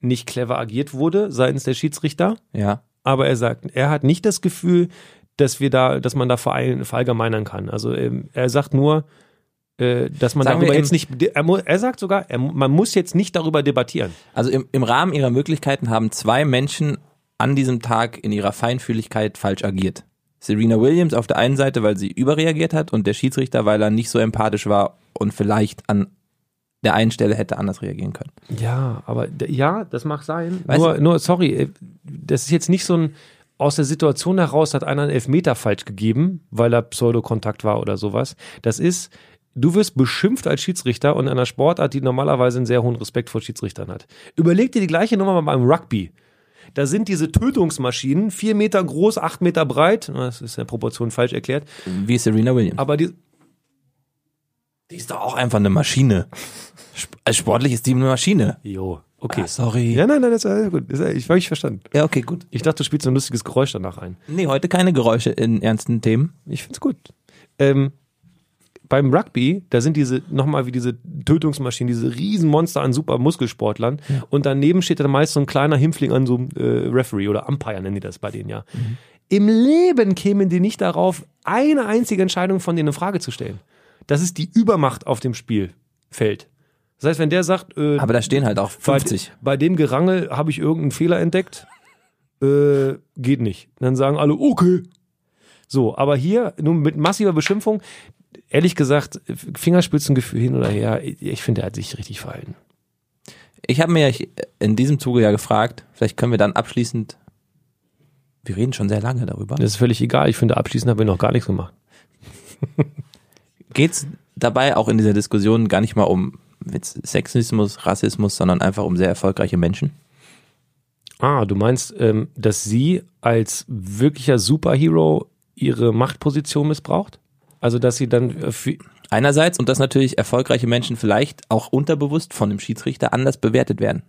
nicht clever agiert wurde seitens der Schiedsrichter, Ja. aber er sagt, er hat nicht das Gefühl, dass wir da, dass man da verallgemeinern kann. Also ähm, er sagt nur, dass man Sagen darüber jetzt nicht, er, er sagt sogar, er, man muss jetzt nicht darüber debattieren. Also im, im Rahmen ihrer Möglichkeiten haben zwei Menschen an diesem Tag in ihrer Feinfühligkeit falsch agiert. Serena Williams auf der einen Seite, weil sie überreagiert hat und der Schiedsrichter, weil er nicht so empathisch war und vielleicht an der einen Stelle hätte anders reagieren können. Ja, aber ja, das mag sein. Weißt nur, nur, sorry, äh, das ist jetzt nicht so ein, aus der Situation heraus hat einer einen Elfmeter falsch gegeben, weil er Pseudokontakt war oder sowas. Das ist, du wirst beschimpft als Schiedsrichter und in einer Sportart, die normalerweise einen sehr hohen Respekt vor Schiedsrichtern hat. Überleg dir die gleiche Nummer mal beim Rugby. Da sind diese Tötungsmaschinen, vier Meter groß, acht Meter breit, das ist in der Proportion falsch erklärt, Wie Serena Williams. aber die, Die ist doch auch einfach eine Maschine. Als sportlich ist die eine Maschine. jo, okay. Ah, sorry. Ja, nein, nein, das ist äh, gut. Das ist, ich habe ich verstanden. Ja, okay, gut. Ich dachte, du spielst so ein lustiges Geräusch danach ein. Nee, heute keine Geräusche in ernsten Themen. Ich find's gut. Ähm, beim Rugby, da sind diese, nochmal wie diese Tötungsmaschinen, diese Riesenmonster an super Muskelsportlern. Und daneben steht dann meist so ein kleiner Himpfling an so einem äh, Referee oder Umpire nennen die das bei denen ja. Im Leben kämen die nicht darauf, eine einzige Entscheidung von denen in Frage zu stellen. Das ist die Übermacht auf dem Spielfeld. Das heißt, wenn der sagt, äh, Aber da stehen halt auch bei, 50. bei dem Gerangel habe ich irgendeinen Fehler entdeckt. Äh, geht nicht. Dann sagen alle, okay. So, aber hier, nun mit massiver Beschimpfung, ehrlich gesagt, Fingerspitzengefühl hin oder her, ich, finde, er hat sich richtig verhalten. Ich habe mir in diesem Zuge ja gefragt, vielleicht können wir dann abschließend, wir reden schon sehr lange darüber. Das ist völlig egal. Ich finde, abschließend haben wir noch gar nichts gemacht. Geht's dabei auch in dieser Diskussion gar nicht mal um Sexismus, Rassismus, sondern einfach um sehr erfolgreiche Menschen? Ah, du meinst, ähm, dass sie als wirklicher Superhero ihre Machtposition missbraucht? Also, dass sie dann äh, für, Einerseits und dass natürlich erfolgreiche Menschen vielleicht auch unterbewusst von dem Schiedsrichter anders bewertet werden.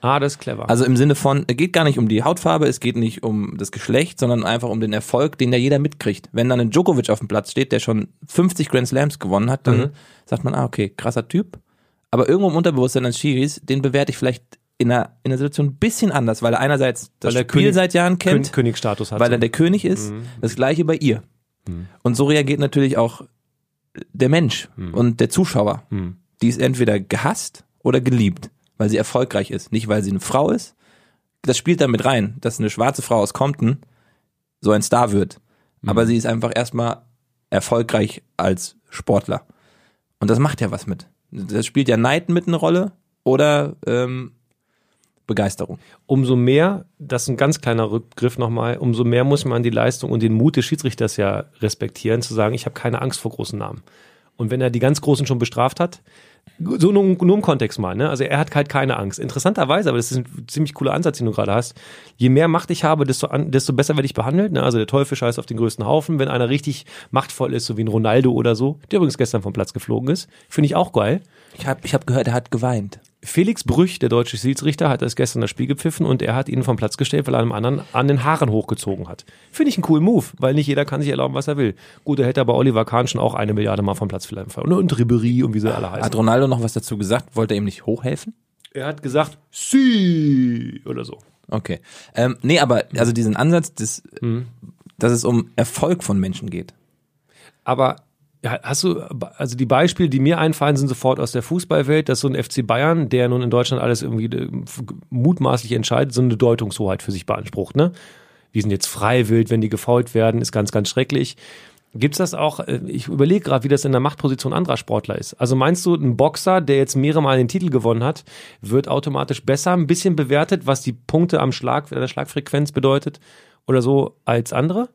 Ah, das ist clever. Also im Sinne von, es geht gar nicht um die Hautfarbe, es geht nicht um das Geschlecht, sondern einfach um den Erfolg, den ja jeder mitkriegt. Wenn dann ein Djokovic auf dem Platz steht, der schon 50 Grand Slams gewonnen hat, dann Mhm. sagt man, ah, okay, krasser Typ. Aber irgendwo im Unterbewusstsein als Schiris, den bewerte ich vielleicht in einer, in einer Situation ein bisschen anders, weil er einerseits das Weil Spiel König- seit Jahren kennt, Kön Königstatus hat. weil er der König ist. Mhm. Das gleiche bei ihr. Und so reagiert natürlich auch der Mensch und der Zuschauer. Mhm. Die ist entweder gehasst oder geliebt, weil sie erfolgreich ist. Nicht, weil sie eine Frau ist. Das spielt damit rein, dass eine schwarze Frau aus Compton so ein Star wird. Aber sie ist einfach erstmal erfolgreich als Sportler. Und das macht ja was mit. Das spielt ja Neid mit eine Rolle oder ähm, Begeisterung. umso mehr, das ist ein ganz kleiner Rückgriff nochmal, umso mehr muss man die Leistung und den Mut des Schiedsrichters ja respektieren, zu sagen, ich habe keine Angst vor großen Namen. Und wenn er die ganz Großen schon bestraft hat, so nur, nur im Kontext mal, ne? Also er hat halt keine Angst. Interessanterweise, aber das ist ein ziemlich cooler Ansatz, den du gerade hast. Je mehr Macht ich habe, desto, an, desto besser werde ich behandelt. Ne? Also der Teufel scheißt auf den größten Haufen. Wenn einer richtig machtvoll ist, so wie ein Ronaldo oder so, der übrigens gestern vom Platz geflogen ist, finde ich auch geil. Ich habe ich hab gehört, er hat geweint. Felix Brüch, der deutsche Schiedsrichter, hat das gestern das Spiel gepfiffen und er hat ihn vom Platz gestellt, weil er einem anderen an den Haaren hochgezogen hat. Finde ich einen coolen Move, weil nicht jeder kann sich erlauben, was er will. Gut, er hätte aber Oliver Kahn schon auch eine Milliarde Mal vom Platz vielleicht Und, und Ribéry und wie sie alle heißen. Hat Ronaldo noch was dazu gesagt? Wollte er ihm nicht hochhelfen? Er hat gesagt, sie oder so. Okay. Ähm, nee, aber also diesen Ansatz, des, dass es um Erfolg von Menschen geht. Aber ja, hast du, also die Beispiele, die mir einfallen, sind sofort aus der Fußballwelt, dass so ein FC Bayern, der nun in Deutschland alles irgendwie äh, mutmaßlich entscheidet, so eine Deutungshoheit für sich beansprucht, ne? Die sind jetzt freiwillig, wenn die gefault werden, ist ganz, ganz schrecklich. Gibt's das auch, äh, ich überlege gerade, wie das in der Machtposition anderer Sportler ist. Also meinst du, ein Boxer, der jetzt mehrere Mal den Titel gewonnen hat, wird automatisch besser ein bisschen bewertet, was die Punkte am Schlag, der Schlagfrequenz bedeutet oder so als andere?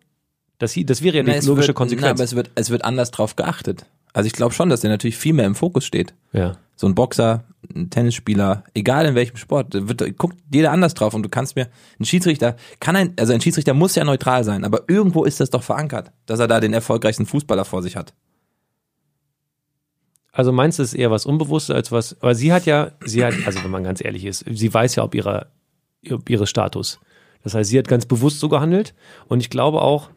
Das, das wäre ja die logische wird, Konsequenz. Na, aber es wird, es wird anders drauf geachtet. Also ich glaube schon, dass der natürlich viel mehr im Fokus steht. ja. so ein Boxer, ein Tennisspieler, egal in welchem Sport, wird, guckt jeder anders drauf und du kannst mir, ein Schiedsrichter kann ein, also ein Schiedsrichter muss ja neutral sein, aber irgendwo ist das doch verankert, dass er da den erfolgreichsten Fußballer vor sich hat. Also meinst du, es ist eher was Unbewusstes als was, aber sie hat ja, sie hat, also wenn man ganz ehrlich ist, sie weiß ja ob ihrer, ob ihres Status. Das heißt, sie hat ganz bewusst so gehandelt und ich glaube auch,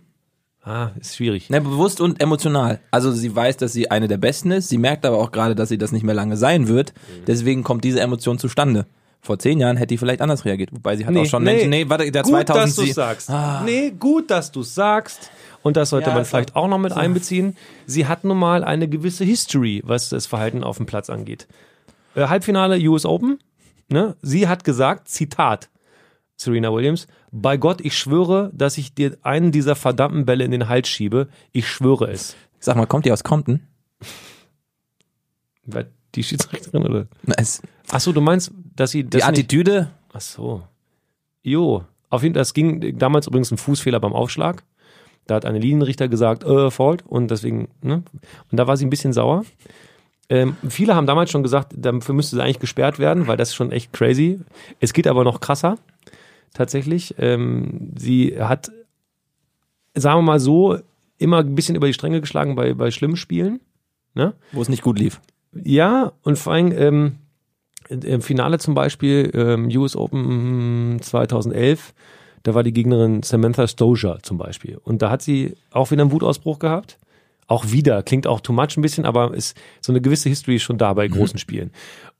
ah, ist schwierig. Ne, bewusst und emotional. Also sie weiß, dass sie eine der Besten ist, sie merkt aber auch gerade, dass sie das nicht mehr lange sein wird, deswegen kommt diese Emotion zustande. Vor zehn Jahren hätte die vielleicht anders reagiert, wobei sie hat auch schon Menschen, nee, warte, der gut, 2000 dass du sagst. Ah. Nee, gut, dass du sagst. Und das sollte Ja, man so- vielleicht auch noch mit einbeziehen. Sie hat nun mal eine gewisse History, was das Verhalten auf dem Platz angeht. Äh, Halbfinale US Open. Ne? Sie hat gesagt, Zitat, Serena Williams, bei Gott, ich schwöre, dass ich dir einen dieser verdammten Bälle in den Hals schiebe. Ich schwöre es. Sag mal, kommt die aus Compton? Wer- Die Schiedsrichterin oder? Na, es, Ach so, du meinst, dass sie das die nicht, Attitüde, Ach so. Jo. Auf jeden Fall, das ging damals übrigens ein Fußfehler beim Aufschlag. Da hat eine Linienrichter gesagt, äh, Fault. Und deswegen, ne? Und da war sie ein bisschen sauer. Ähm, viele haben damals schon gesagt, dafür müsste sie eigentlich gesperrt werden, weil das ist schon echt crazy. Es geht aber noch krasser. Tatsächlich. Ähm, sie hat, sagen wir mal so, immer ein bisschen über die Stränge geschlagen bei, bei schlimmen Spielen. Ne? wo es nicht gut lief. Ja, und vor allem ähm, im Finale zum Beispiel, ähm, US Open 2011, da war die Gegnerin Samantha Stoja zum Beispiel. Und da hat sie auch wieder einen Wutausbruch gehabt. Auch wieder, klingt auch too much ein bisschen, aber ist so eine gewisse History schon da bei großen Spielen.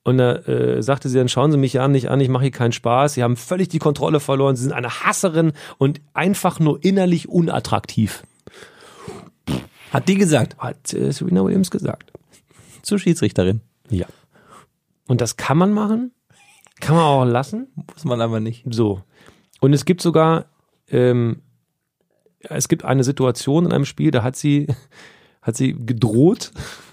Und da äh, sagte sie dann, schauen Sie mich an, nicht an, ich mache hier keinen Spaß. Sie haben völlig die Kontrolle verloren, Sie sind eine Hasserin und einfach nur innerlich unattraktiv, Hat die gesagt. hat äh, Serena Williams gesagt. Zur Schiedsrichterin. Ja. Und das kann man machen, kann man auch lassen. Muss man aber nicht. So. Und es gibt sogar, ähm, es gibt eine Situation in einem Spiel, da hat sie, hat sie gedroht,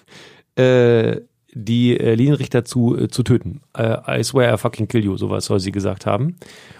äh, die äh, Linienrichter zu, äh, zu töten. Äh, I swear I fucking kill you, sowas soll sie gesagt haben.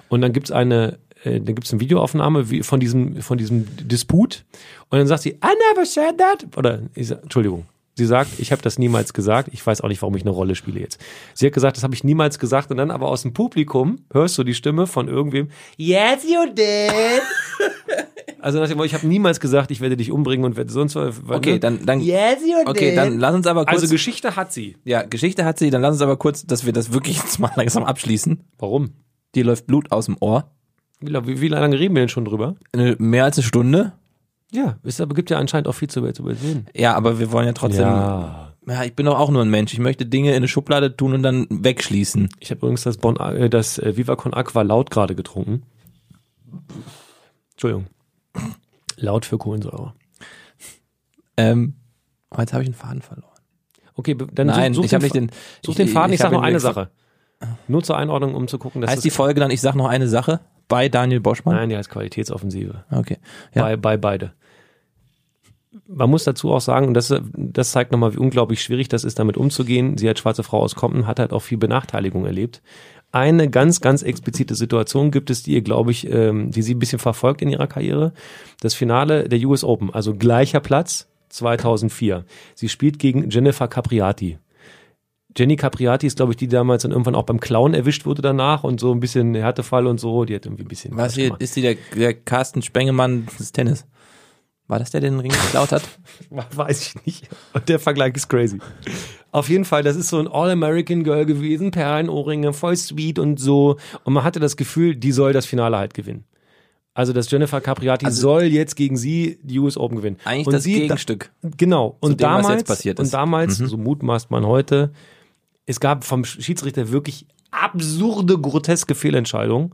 Und dann gibt's eine, äh, dann gibt's eine Videoaufnahme von diesem, von diesem Disput. Und dann sagt sie, I never said that. Oder, ich sag, Entschuldigung. Sie sagt, ich habe das niemals gesagt. Ich weiß auch nicht, warum ich eine Rolle spiele jetzt. Sie hat gesagt, das habe ich niemals gesagt. Und dann aber aus dem Publikum hörst du die Stimme von irgendwem. Yes, you did. also nach dem Motto, ich habe niemals gesagt, ich werde dich umbringen und werde sonst was. Okay, dann, dann, Yes, you okay, dann lass uns aber kurz, Also Geschichte hat sie. ja, Geschichte hat sie, dann lass uns aber kurz, dass wir das wirklich jetzt mal langsam abschließen. Warum? Dir läuft Blut aus dem Ohr. Wie, wie, wie lange reden wir denn schon drüber? Eine- Mehr als eine Stunde. Ja, es aber gibt ja anscheinend auch viel zu, zu übersehen. Ja, aber wir wollen ja trotzdem, ja. ich bin doch auch nur ein Mensch. Ich möchte Dinge in eine Schublade tun und dann wegschließen. Ich habe übrigens das, bon, äh, das äh, Viva Con Aqua laut gerade getrunken. Entschuldigung. Laut für Kohlensäure. Ähm, jetzt habe ich einen Faden verloren. Okay, dann Nein, such, such ich habe den, nicht den. Such den Faden. Ich, hab sag noch ihn eine Sache. Nur zur Einordnung, um zu gucken, dass Heißt die Folge dann, ich sag noch eine Sache bei Daniel Boschmann? Nein, die heißt Qualitätsoffensive. Okay. Ja. Bei, bei beide. Man muss dazu auch sagen, und das, das zeigt nochmal, wie unglaublich schwierig das ist, damit umzugehen. Sie als schwarze Frau aus Compton hat halt auch viel Benachteiligung erlebt. Eine ganz, ganz explizite Situation gibt es, die ihr, glaube ich, ähm, die sie ein bisschen verfolgt in ihrer Karriere. Das Finale der US Open, also gleicher Platz, 2004. Sie spielt gegen Jennifer Capriati. Jenny Capriati ist, glaube ich, die damals dann irgendwann auch beim Clown erwischt wurde danach und so ein bisschen Härtefall und so. Die hat irgendwie ein bisschen. Was hier, ist die der, der Carsten Spengemann des Tennis? War das der, der den Ring geklaut hat? Weiß ich nicht. Und der Vergleich ist crazy. Auf jeden Fall, das ist so ein All-American Girl gewesen, Perlenohrringe, voll sweet und so. Und man hatte das Gefühl, die soll das Finale halt gewinnen. Also, dass Jennifer Capriati soll jetzt gegen sie die US Open gewinnen. Also Eigentlich und das sie, Gegenstück. Da, genau. Und dem, damals, jetzt passiert ist. Mhm. und damals, so mutmaßt man heute, es gab vom Schiedsrichter wirklich absurde, groteske Fehlentscheidungen.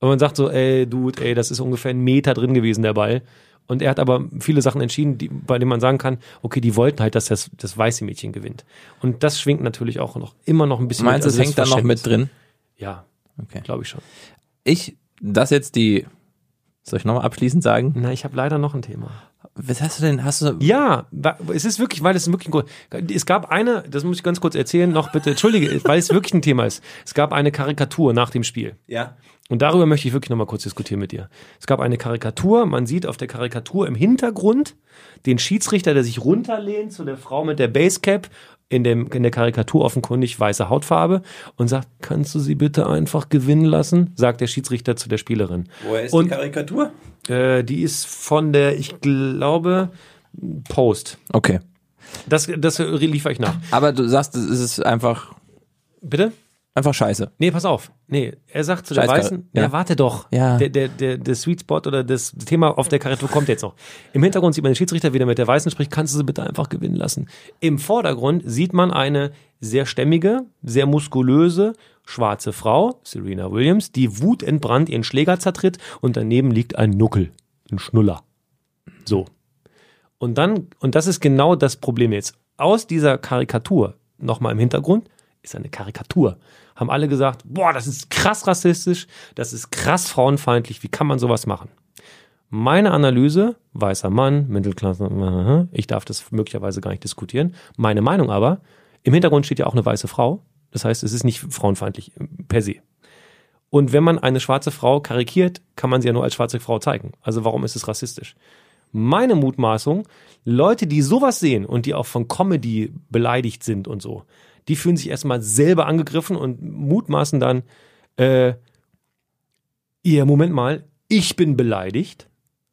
Und man sagt so, ey, Dude, ey, das ist ungefähr ein Meter drin gewesen, der Ball. Und er hat aber viele Sachen entschieden, die, bei denen man sagen kann, okay, die wollten halt, dass das, das weiße Mädchen gewinnt. Und das schwingt natürlich auch noch immer noch ein bisschen Meinst du, mit. es also hängt da noch mit drin? Ja, Okay. glaube ich schon. Ich, das jetzt die, soll ich nochmal abschließend sagen? Na, ich habe leider noch ein Thema. Was hast du denn, hast du, Ja, es ist wirklich, weil es wirklich ein, es gab eine, das muss ich ganz kurz erzählen, noch bitte, entschuldige, weil es wirklich ein Thema ist. Es gab eine Karikatur nach dem Spiel. ja. Und darüber möchte ich wirklich nochmal kurz diskutieren mit dir. Es gab eine Karikatur, man sieht auf der Karikatur im Hintergrund den Schiedsrichter, der sich runterlehnt zu der Frau mit der Basecap in, dem, in der Karikatur offenkundig weiße Hautfarbe und sagt, kannst du sie bitte einfach gewinnen lassen? Sagt der Schiedsrichter zu der Spielerin. Woher ist Und- die Karikatur? Äh, die ist von der, ich glaube, Post. Okay. Das, das liefere ich nach. Aber du sagst, es ist einfach, Bitte? einfach scheiße. Nee, pass auf. Nee, er sagt zu der Scheiß Weißen, ja. ja, warte doch. Ja. Der, der, der, der Sweet Spot oder das Thema auf der Karikatur kommt jetzt noch. Im Hintergrund sieht man den Schiedsrichter wieder mit der Weißen spricht, kannst du sie bitte einfach gewinnen lassen. Im Vordergrund sieht man eine sehr stämmige, sehr muskulöse, schwarze Frau, Serena Williams, die wutentbrannt ihren Schläger zertritt und daneben liegt ein Nuckel, ein Schnuller. So. Und dann, und das ist genau das Problem jetzt. Aus dieser Karikatur, nochmal im Hintergrund, ist eine Karikatur. Haben alle gesagt, boah, das ist krass rassistisch, das ist krass frauenfeindlich, wie kann man sowas machen? Meine Analyse, weißer Mann, Mittelklasse, ich darf das möglicherweise gar nicht diskutieren. Meine Meinung aber, im Hintergrund steht ja auch eine weiße Frau. Das heißt, es ist nicht frauenfeindlich äh, per se. Und wenn man eine schwarze Frau karikiert, kann man sie ja nur als schwarze Frau zeigen. Also warum ist es rassistisch? Meine Mutmaßung, Leute, die sowas sehen und die auch von Comedy beleidigt sind und so, die fühlen sich erstmal selber angegriffen und mutmaßen dann, äh, ihr, Moment mal, ich bin beleidigt,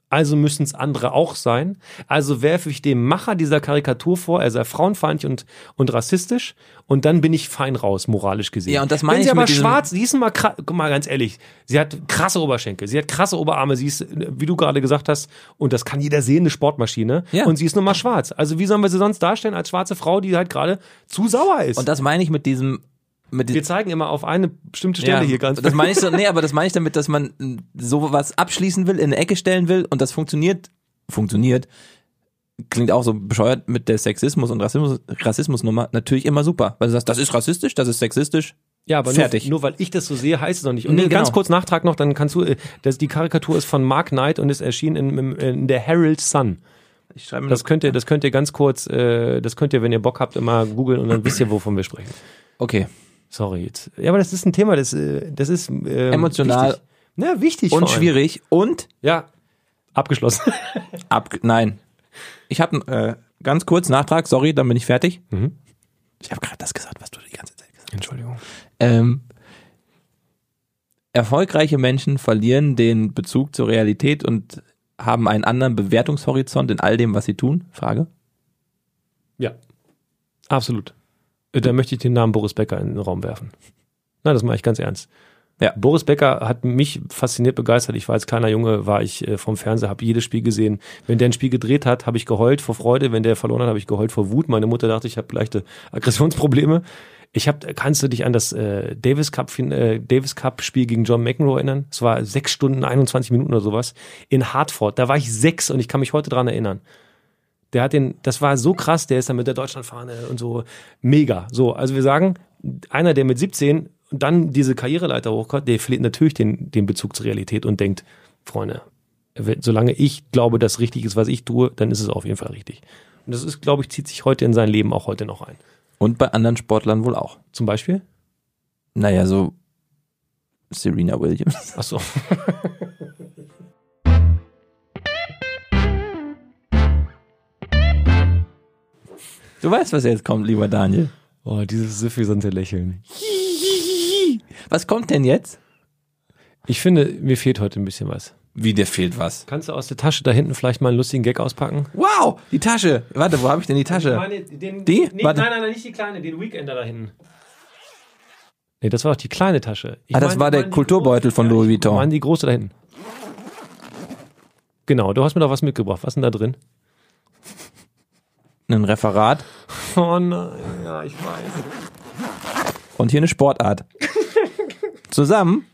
also müssen es andere auch sein. Also werfe ich dem Macher dieser Karikatur vor, er sei frauenfeindlich und, und rassistisch und dann bin ich fein raus, moralisch gesehen. Ja, und das meine Wenn ich sie aber schwarz, sie ist mal, mal ganz ehrlich, sie hat krasse Oberschenkel, sie hat krasse Oberarme, sie ist, wie du gerade gesagt hast, und das kann jeder sehen, eine Sportmaschine. Ja. Und sie ist nun mal schwarz. Also wie sollen wir sie sonst darstellen als schwarze Frau, die halt gerade zu sauer ist? Und das meine ich mit diesem, wir zeigen immer auf eine bestimmte Stelle ja, hier ganz Das meine ich so, nee, aber das meine ich damit, dass man mm, sowas abschließen will, in eine Ecke stellen will und das funktioniert, funktioniert, klingt auch so bescheuert mit der Sexismus und Rassismus, Rassismusnummer natürlich immer super. Weil du sagst, das ist rassistisch, das ist sexistisch. Ja, aber Fertig. Nur, nur weil ich das so sehe, heißt es noch nicht. Und Nee, nee, ganz genau. kurz Nachtrag noch, dann kannst du, äh, das, die Karikatur ist von Mark Knight und ist erschienen in, in, der Herald Sun. Ich schreibe Das könnt ihr, das könnt ihr ganz kurz, äh, das könnt ihr, wenn ihr Bock habt, immer googeln und dann wisst ihr, wovon wir sprechen. Okay. Sorry jetzt. Ja, aber das ist ein Thema, das, äh, das ist ähm, Emotional. Wichtig. Na, wichtig. Und schwierig und Ja. Abgeschlossen. ab, nein. Ich habe äh, ganz kurz Nachtrag, sorry, dann bin ich fertig. Mhm. Ich habe gerade das gesagt, was du die ganze Zeit gesagt hast. Entschuldigung. Ähm, erfolgreiche Menschen verlieren den Bezug zur Realität und haben einen anderen Bewertungshorizont in all dem, was sie tun? Frage. Ja. Absolut. Äh, Da möchte ich den Namen Boris Becker in den Raum werfen. Nein, das mache ich ganz ernst. Ja. Boris Becker hat mich fasziniert begeistert. Ich war als kleiner Junge, war ich äh, vom Fernseher, habe jedes Spiel gesehen. Wenn der ein Spiel gedreht hat, habe ich geheult vor Freude. Wenn der verloren hat, habe ich geheult vor Wut. Meine Mutter dachte, ich habe leichte Aggressionsprobleme. Ich habe, kannst du dich an das äh, Davis Cup äh, Davis Cup Spiel gegen John McEnroe erinnern? Es war sechs Stunden 21 Minuten oder sowas in Hartford. Da war ich sechs und ich kann mich heute dran erinnern. Der hat den, das war so krass, der ist dann mit der Deutschlandfahne und so mega. So, also wir sagen, einer, der mit 17 und dann diese Karriereleiter hochkommt, der verliert natürlich den, den Bezug zur Realität und denkt, Freunde, wenn- solange ich glaube, das richtig ist, was ich tue, dann ist es auf jeden Fall richtig. Und das ist, glaube ich, zieht sich heute in sein Leben auch heute noch ein. Und bei anderen Sportlern wohl auch. Zum Beispiel? Naja, so Serena Williams. Ach so. Du weißt, was jetzt kommt, lieber Daniel. Oh, dieses suffisante Lächeln. Was kommt denn jetzt? Ich finde, mir fehlt heute ein bisschen was. Wie, dir fehlt was. Kannst du aus der Tasche da hinten vielleicht mal einen lustigen Gag auspacken? Wow, die Tasche. Warte, wo habe ich denn die Tasche? den, Die? Nee, Warte. Nein, nein, nein, nicht die kleine, den Weekender da hinten. Nee, das war doch die kleine Tasche. Ich Ah, das war der Kulturbeutel von Louis Vuitton. meine die große da hinten. Genau, du hast mir doch was mitgebracht. Was ist denn da drin? Ein Referat Oh nein, ja, ich weiß. und hier eine Sportart. Zusammen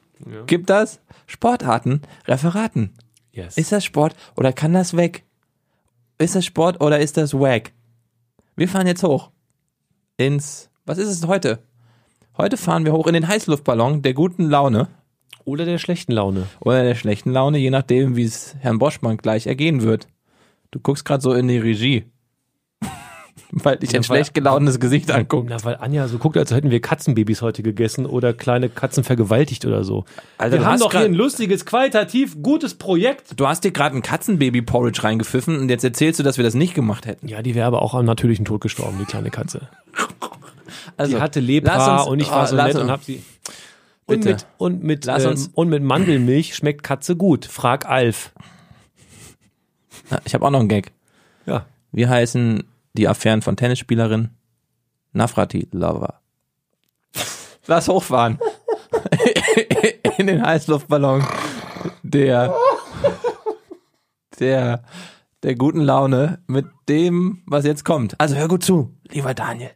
gibt das Sportarten, Referaten. Yes. Ist das Sport oder kann das weg? Ist das Sport oder ist das wack? Wir fahren jetzt hoch. Ins, was ist es heute? Heute fahren wir hoch in den Heißluftballon der guten Laune Oder der schlechten Laune. oder der schlechten Laune, je nachdem, wie es Herrn Boschmann gleich ergehen wird. Du guckst gerade so in die Regie. Weil ich ein weil- schlecht gelaunetes Gesicht angucke. Na, weil Anja so guckt, als hätten wir Katzenbabys heute gegessen oder kleine Katzen vergewaltigt oder so. Alter, wir haben doch hier ein lustiges, qualitativ gutes Projekt. Du hast dir gerade ein Katzenbaby-Porridge reingepfiffen und jetzt erzählst du, dass wir das nicht gemacht hätten. Ja, die wäre aber auch am natürlichen Tod gestorben, die kleine Katze. Also, Die hatte Lepra uns- und ich war oh, so nett uns- und hab sie. Und Bitte. mit, und, mit, Lass ähm, uns- und mit Mandelmilch schmeckt Katze gut. Frag Alf. Ich habe auch noch einen Gag. Ja. Wie heißen die Affären von Tennisspielerin Nafrati Lover? Lass hochfahren. In den Heißluftballon der, der, der guten Laune mit dem, was jetzt kommt. Also hör gut zu, lieber Daniel.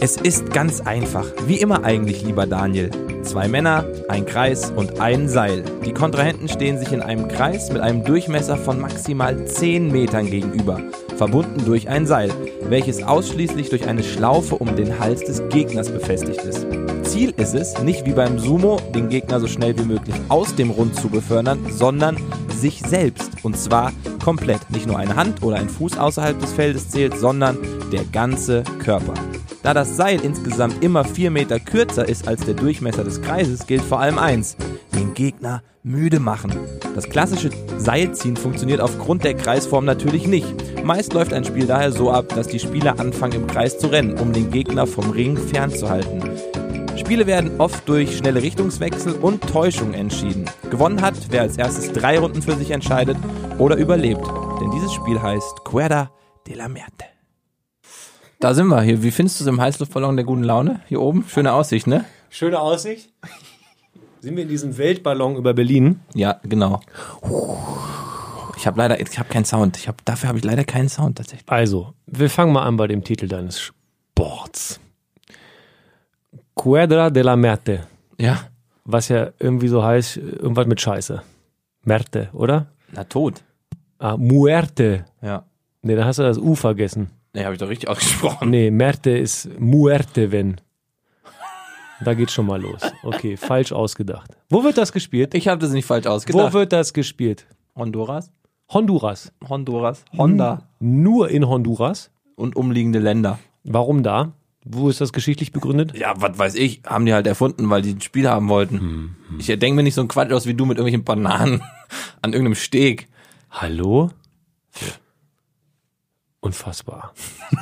Es ist ganz einfach. Wie immer eigentlich, lieber Daniel. Zwei Männer, ein Kreis und ein Seil. Die Kontrahenten stehen sich in einem Kreis mit einem Durchmesser von maximal 10 Metern gegenüber, verbunden durch ein Seil, welches ausschließlich durch eine Schlaufe um den Hals des Gegners befestigt ist. Ziel ist es, nicht wie beim Sumo, den Gegner so schnell wie möglich aus dem Rund zu befördern, sondern sich selbst. Und zwar komplett. Nicht nur eine Hand oder ein Fuß außerhalb des Feldes zählt, sondern der ganze Körper. Da das Seil insgesamt immer 4 Meter kürzer ist als der Durchmesser des Kreises, gilt vor allem eins, den Gegner müde machen. Das klassische Seilziehen funktioniert aufgrund der Kreisform natürlich nicht. Meist läuft ein Spiel daher so ab, dass die Spieler anfangen im Kreis zu rennen, um den Gegner vom Ring fernzuhalten. Spiele werden oft durch schnelle Richtungswechsel und Täuschung entschieden. Gewonnen hat, wer als erstes drei Runden für sich entscheidet oder überlebt. Denn dieses Spiel heißt Cuerda de la Muerte. Da sind wir hier. Wie findest du es im Heißluftballon der guten Laune? Hier oben? Schöne Aussicht, ne? Schöne Aussicht. Sind wir in diesem Weltballon über Berlin? Ja, genau. Ich habe leider, ich habe keinen Sound. Ich hab, dafür habe ich leider keinen Sound tatsächlich. Also, wir fangen mal an bei dem Titel deines Sports. Cuadra de la Merte. Ja. Was ja irgendwie so heißt, irgendwas mit Scheiße. Merte, oder? Na tot. Ah, Muerte. Ja. Nee, da hast du das U vergessen. Ne, habe ich doch richtig ausgesprochen. Nee, Merte ist Muerte, wenn. Da geht's schon mal los. Okay, falsch ausgedacht. Wo wird das gespielt? Ich habe das nicht falsch Wo ausgedacht. wird das gespielt? Honduras? Honduras. Honduras. Honda. Nur in Honduras. Und umliegende Länder. Warum da? Wo ist das geschichtlich begründet? Ja, was weiß ich, haben die halt erfunden, weil die ein Spiel haben wollten. Ich denke mir nicht so ein Quatsch aus wie du mit irgendwelchen Bananen an irgendeinem Steg. Hallo? Unfassbar.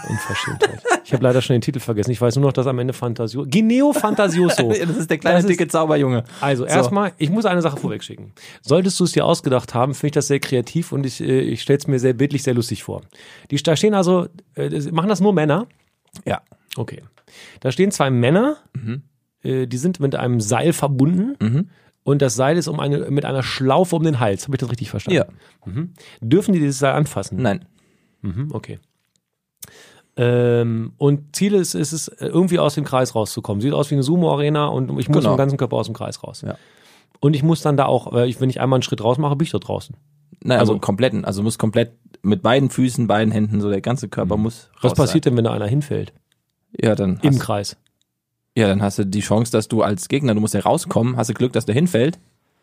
Unverschämtheit. Ich habe leider schon den Titel vergessen. Ich weiß nur noch, dass am Ende Fantasio. Gineo Fantasioso. Das ist der kleine, ist- dicke Zauberjunge. Also erstmal, ich muss eine Sache vorwegschicken. Solltest du es dir ausgedacht haben, finde ich das sehr kreativ und ich, äh, ich stelle es mir sehr bildlich, sehr lustig vor. Die, da stehen also, äh, machen das nur Männer? Ja. Okay. Da stehen zwei Männer, äh, die sind mit einem Seil verbunden und das Seil ist um eine, mit einer Schlaufe um den Hals. Habe ich das richtig verstanden? Ja. Dürfen die dieses Seil anfassen? Nein. Mhm, okay. Ähm, und Ziel ist, ist es, irgendwie aus dem Kreis rauszukommen. Sieht aus wie eine Sumo-Arena und ich muss Genau. mit dem ganzen Körper aus dem Kreis raus. Ja. Und ich muss dann da auch, wenn ich einmal einen Schritt raus mache, bin ich da draußen. Nein, also, Also- kompletten. Also muss komplett mit beiden Füßen, beiden Händen, so der ganze Körper muss raus Was passiert denn, wenn da einer hinfällt? Sein. Ja, dann Im Kreis. ja, dann hast du die Chance, dass du als Gegner, du musst ja rauskommen, hast du Glück, dass der hinfällt.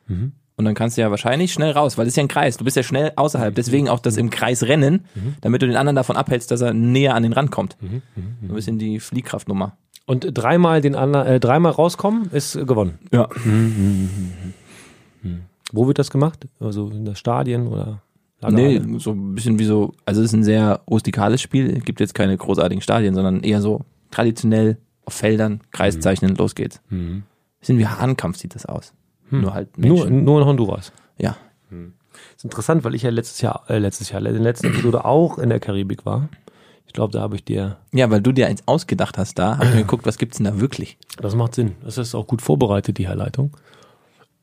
Mhm. Und dann kannst du ja wahrscheinlich schnell raus, weil das ist ja ein Kreis. Du bist ja schnell außerhalb. Deswegen auch das im Kreis rennen, Mhm. damit du den anderen davon abhältst, dass er näher an den Rand kommt. So ein bisschen die Fliehkraftnummer. Und dreimal den anderen, äh, dreimal rauskommen, ist äh, gewonnen. Ja. Wo wird das gemacht? Also in der Stadien oder Nee, Lagerhalle? so ein bisschen wie so, also es ist ein sehr rustikales Spiel, Es gibt jetzt keine großartigen Stadien, sondern eher so traditionell auf Feldern, Kreis Mhm. zeichnen, los geht's. Bisschen wie Hahnkampf sieht das aus. Nur halt Hm. Nur, nur in Honduras. ja. ist interessant, weil ich ja letztes Jahr, äh, letztes Jahr, in der letzten Episode auch in der Karibik war. Ich glaube, da habe ich dir, Ja, weil du dir eins ausgedacht hast da, hab ich mir geguckt, was gibt's denn da wirklich? das macht Sinn. Das ist auch gut vorbereitet, die Herleitung.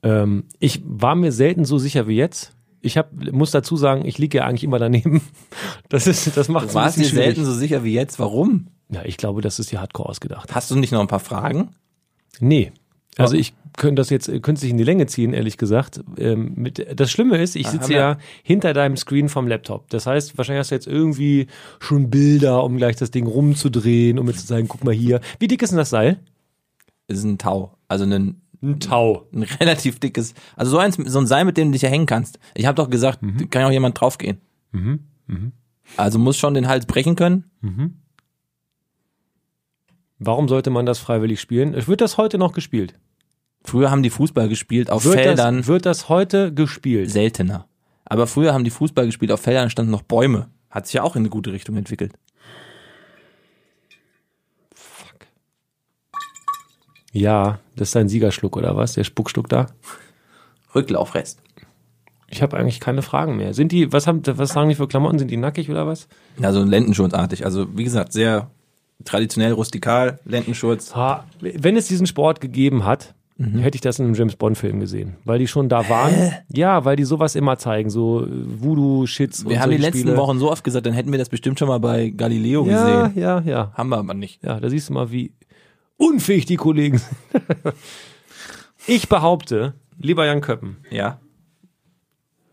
Ähm, ich war mir selten so sicher wie jetzt. Ich hab, muss dazu sagen, ich liege ja eigentlich immer daneben. Das ist, das macht Du warst dir selten so sicher wie jetzt, warum? Ja, ich glaube, das ist dir hardcore ausgedacht. Hast du nicht noch ein paar Fragen? Nee. Also ich könnte das jetzt künstlich in die Länge ziehen, ehrlich gesagt. Ähm, mit, das Schlimme ist, ich Ah, sitze ja hinter deinem Screen vom Laptop. Das heißt, wahrscheinlich hast du jetzt irgendwie schon Bilder, um gleich das Ding rumzudrehen, um mir zu sagen, guck mal hier. Wie dick ist denn das Seil? Es ist ein Tau. Also ein, Ein Tau. ein relativ dickes, also so, eins, so ein Seil, mit dem du dich ja hängen kannst. Ich habe doch gesagt, Mhm. kann ja auch jemand draufgehen. Also muss schon den Hals brechen können. Warum sollte man das freiwillig spielen? Wird das heute noch gespielt? Früher haben die Fußball gespielt auf Wird Feldern. das, wird das heute gespielt? seltener. Aber früher haben die Fußball gespielt auf Feldern, standen noch Bäume. Hat sich ja auch in eine gute Richtung entwickelt. Ja, das ist dein Siegerschluck oder was? Der Spuckschluck da? Rücklaufrest. Ich habe eigentlich keine Fragen mehr. Sind die, was haben, was sagen die für Klamotten? Sind die nackig oder was? Ja, so Lendenschutzartig. Also wie gesagt, sehr traditionell, rustikal, Lendenschutz. Ha, wenn es diesen Sport gegeben hat, Mhm. hätte ich das in einem James Bond Film gesehen, weil die schon da waren. Ja, weil die sowas immer zeigen, so äh, Voodoo-Shits. und Wir haben die letzten Spiele. Wochen so oft gesagt, dann hätten wir das bestimmt schon mal bei Galileo Ja, gesehen. ja, ja. Haben wir aber nicht. Ja, da siehst du mal, wie unfähig die Kollegen sind. ich behaupte, lieber Jan Köppen, Ja.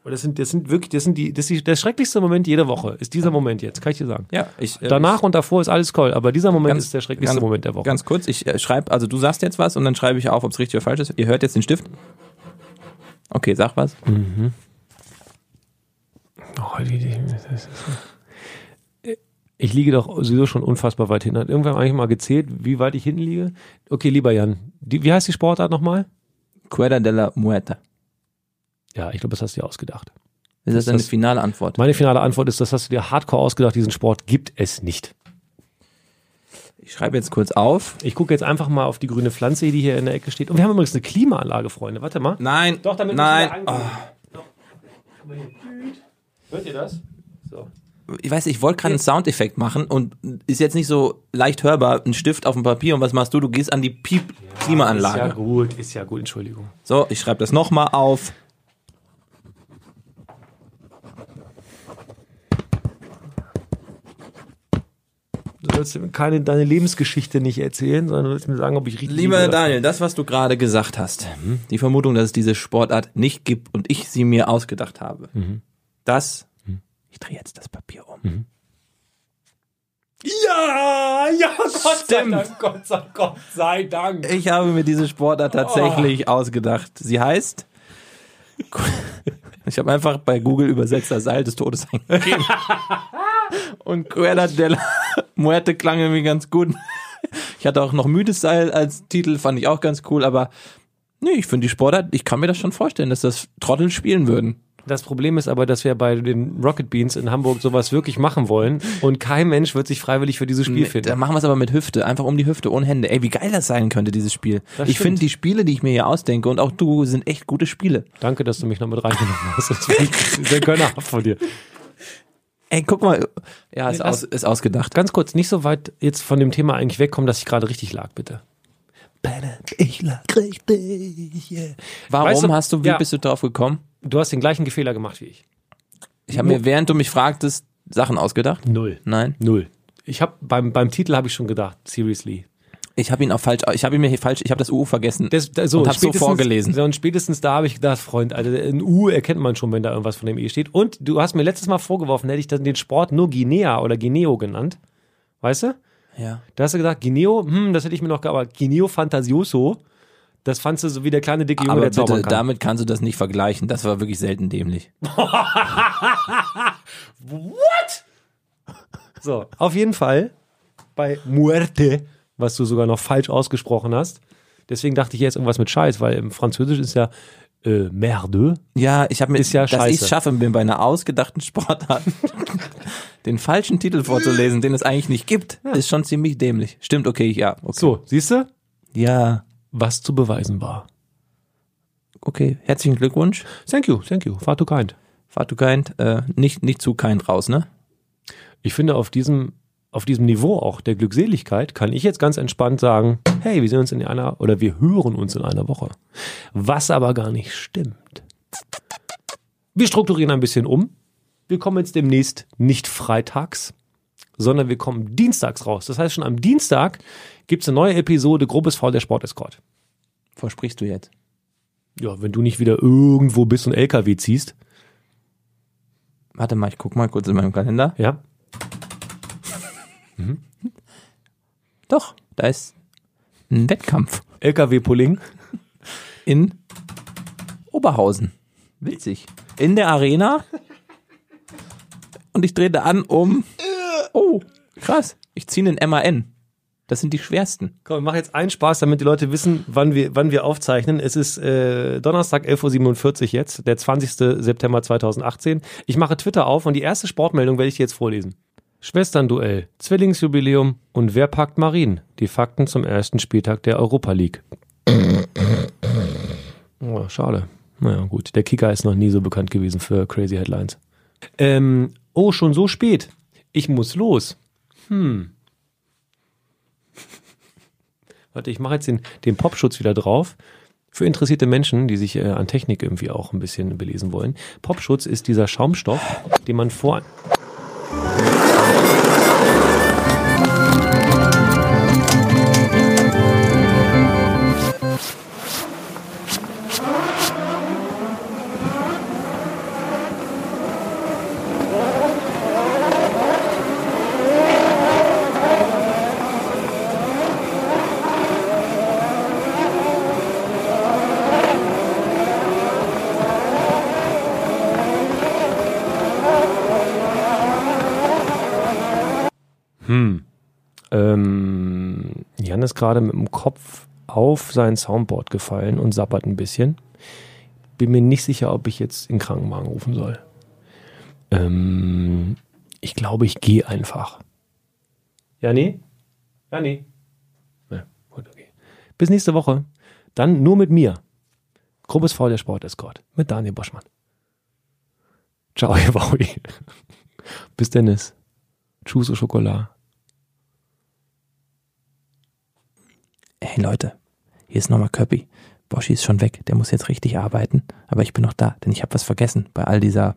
Und das sind, das sind wirklich, das sind die, das ist der schrecklichste Moment jede Woche, ist dieser Moment jetzt, kann ich dir sagen. Ja, ich, äh, Danach und davor ist alles toll, aber dieser Moment Ganz- ist der schrecklichste ganz- Moment der Woche. Ganz kurz, ich äh, schreibe, also du sagst jetzt was und dann schreibe ich auf, ob es richtig oder falsch ist. Ihr hört jetzt den Stift. Okay, sag was. Oh, die- die- das ist- Ich liege doch sowieso schon unfassbar weit hinten. Hat irgendwann eigentlich mal gezählt, wie weit ich hinten liege? Okay, lieber Jan, die, wie heißt die Sportart nochmal? Cuerda de la Muerta. Ja, ich glaube, das hast du dir ausgedacht. Ist das Ist eine das- finale Antwort? Meine finale Antwort ist, das hast du dir hardcore ausgedacht, diesen Sport gibt es nicht. Ich schreibe jetzt kurz auf. Ich gucke jetzt einfach mal auf die grüne Pflanze, die hier in der Ecke steht. Und wir haben übrigens eine Klimaanlage, Freunde. Warte mal. Nein, Doch, damit nein. angehen. Hört ihr das? So. Ich weiß, ich wollte gerade einen Soundeffekt machen und ist jetzt nicht so leicht hörbar, ein Stift auf dem Papier und was machst du? Du gehst an die Ist ja Piep-Klimaanlage. gut, ist ja gut, Entschuldigung. So, ich schreibe das nochmal auf. Du sollst mir keine, deine Lebensgeschichte nicht erzählen, sondern du willst mir sagen, ob ich richtig Lieber Daniel, das, was du gerade gesagt hast, die Vermutung, dass es diese Sportart nicht gibt und ich sie mir ausgedacht habe, das, ich drehe jetzt das Papier um. Ja, ja, Gott sei Stimmt. Dank, Gott sei, Gott sei Dank. Ich habe mir diese Sportart tatsächlich ausgedacht. Sie heißt, ich habe einfach bei Google übersetzt das Seil des Todes eingegeben. Und Cuerda de la Muerte klang irgendwie ganz gut. Ich hatte auch noch Müdes Seil als Titel, fand ich auch ganz cool, aber nee, ich finde die Sportart, ich kann mir das schon vorstellen, dass das Trottel spielen würden. Das Problem ist aber, dass wir bei den Rocket Beans in Hamburg sowas wirklich machen wollen und kein Mensch wird sich freiwillig für dieses Spiel Nee, finden. Dann machen wir es aber mit Hüfte, einfach um die Hüfte, ohne Hände. Ey, wie geil das sein könnte, dieses Spiel. Das ich finde die Spiele, die ich mir hier ausdenke und auch du, sind echt gute Spiele. Danke, dass du mich noch mit reingenommen hast. Das ist sehr gönnerhaft von dir. Ey, guck mal. Ja, ist, aus, ist ausgedacht. Ganz kurz, nicht so weit jetzt von dem Thema eigentlich wegkommen, dass ich gerade richtig lag, bitte. Ich lag richtig. Yeah. Warum Weißt du- hast du, wie ja. bist du drauf gekommen? Du hast den gleichen Fehler gemacht wie ich. Ich habe mir, während du mich fragtest, Sachen ausgedacht. Null. Nein. Null. Ich habe beim, beim Titel habe ich schon gedacht, seriously. Ich habe ihn auch falsch, ich habe ihn mir hier falsch, ich habe das U vergessen. Das, so, Und hab's so vorgelesen. Und spätestens da habe ich gedacht, Freund, also ein U erkennt man schon, wenn da irgendwas von dem E steht. Und du hast mir letztes Mal vorgeworfen, hätte ich dann den Sport nur Guinea oder Guineo genannt. Weißt du? ja. Da hast du gesagt, Guineo, hm, das hätte ich mir noch, ge- aber Guineo Fantasioso, das fandst du so wie der kleine dicke Junge, Aber der zaubern bitte, kann. damit kannst du das nicht vergleichen. Das war wirklich selten dämlich. So, auf jeden Fall bei Muerte, was du sogar noch falsch ausgesprochen hast. Deswegen dachte ich jetzt irgendwas mit Scheiß, weil im Französisch ist ja äh, Merde. Ja, ich habe mir, Ist ja dass ich es schaffe, mir bei einer ausgedachten Sportart den falschen Titel vorzulesen, den es eigentlich nicht gibt, ist schon ziemlich dämlich. Stimmt, okay, ja. Okay. So, siehst du, Ja, was zu beweisen war. okay. Herzlichen Glückwunsch. Thank you, thank you. Far too kind. Far too kind. Äh, nicht, nicht zu kind raus, ne? Ich finde, auf diesem, auf diesem Niveau auch der Glückseligkeit kann ich jetzt ganz entspannt sagen, hey, wir sehen uns in einer oder wir hören uns in einer Woche. Was aber gar nicht stimmt. Wir strukturieren ein bisschen um. Wir kommen jetzt demnächst nicht freitags, sondern wir kommen dienstags raus. Das heißt, schon am Dienstag gibt es eine neue Episode Grobes Faul der Sport-Escort. Versprichst du jetzt? Ja, wenn du nicht wieder irgendwo bist und LKW ziehst, Warte mal, ich guck mal kurz in meinem Kalender. ja, Doch, da ist ein Wettkampf LKW-Pulling. in Oberhausen. Witzig. In der Arena. und ich drehte an um. Oh, krass. Ich ziehe einen MAN. Das sind die schwersten. Komm, wir machen jetzt einen Spaß, damit die Leute wissen, wann wir, wann wir aufzeichnen. Es ist äh, Donnerstag, 11.47 Uhr jetzt, der 20. September 2018. Ich mache Twitter auf und die erste Sportmeldung werde ich dir jetzt vorlesen. Schwesternduell, Zwillingsjubiläum und wer packt Marien? Die Fakten zum ersten Spieltag der Europa League. Oh, schade. Naja, gut. Der Kicker ist noch nie so bekannt gewesen für Crazy Headlines. Ähm, oh, schon so spät. Ich muss los. Hm. Warte, ich mache jetzt den, den Popschutz wieder drauf. Für interessierte Menschen, die sich äh, an Technik irgendwie auch ein bisschen belesen wollen. Popschutz ist dieser Schaumstoff, den man vor. Gerade mit dem Kopf auf sein Soundboard gefallen und sabbert ein bisschen. Bin mir nicht sicher, ob ich jetzt in Krankenwagen rufen soll. Ähm, ich glaube, ich gehe einfach. Ja, nee. Ja, gut, okay. Bis nächste Woche. Dann nur mit mir. Grobes V der Sport-Escort. Mit Daniel Boschmann. Ciao, ihr Wowi. Bis Dennis. Tschüss, au Schokolade. Hey Leute, hier ist nochmal Köppi. Boschi ist schon weg, der muss jetzt richtig arbeiten, aber ich bin noch da, denn ich habe was vergessen bei all dieser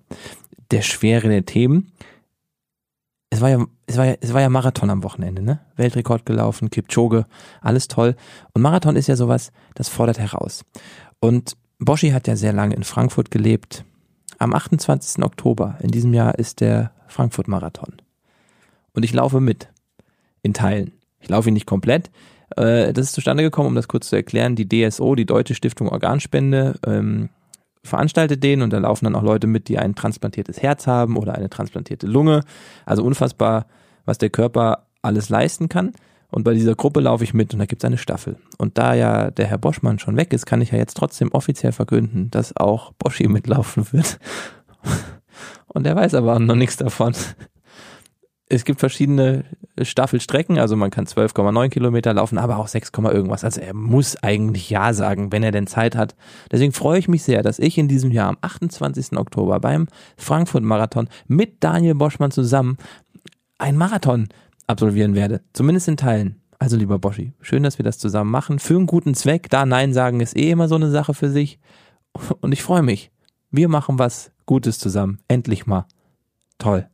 der Schwere der Themen. Es war ja, es war ja, es war ja Marathon am Wochenende, ne? Weltrekord gelaufen, Kipchoge, alles toll. Und Marathon ist ja sowas, das fordert heraus. Und Boschi hat ja sehr lange in Frankfurt gelebt. Am 28. Oktober in diesem Jahr ist der Frankfurt-Marathon. Und ich laufe mit. In Teilen. Ich laufe ihn nicht komplett. Äh, das ist zustande gekommen, um das kurz zu erklären. Die DSO, die Deutsche Stiftung Organspende, ähm, veranstaltet den und da laufen dann auch Leute mit, die ein transplantiertes Herz haben oder eine transplantierte Lunge. Also unfassbar, was der Körper alles leisten kann. Und bei dieser Gruppe laufe ich mit und da gibt es eine Staffel. Und da ja der Herr Boschmann schon weg ist, kann ich ja jetzt trotzdem offiziell verkünden, dass auch Boschi mitlaufen wird. Und der weiß aber noch nichts davon. Es gibt verschiedene Staffelstrecken, also man kann 12,9 Kilometer laufen, aber auch 6, irgendwas. Also er muss eigentlich Ja sagen, wenn er denn Zeit hat. Deswegen freue ich mich sehr, dass ich in diesem Jahr am 28. Oktober beim Frankfurt-Marathon mit Daniel Boschmann zusammen ein Marathon absolvieren werde. Zumindest in Teilen. Also lieber Boschi, schön, dass wir das zusammen machen. Für einen guten Zweck. Da Nein sagen ist eh immer so eine Sache für sich. Und ich freue mich. Wir machen was Gutes zusammen. Endlich mal. Toll.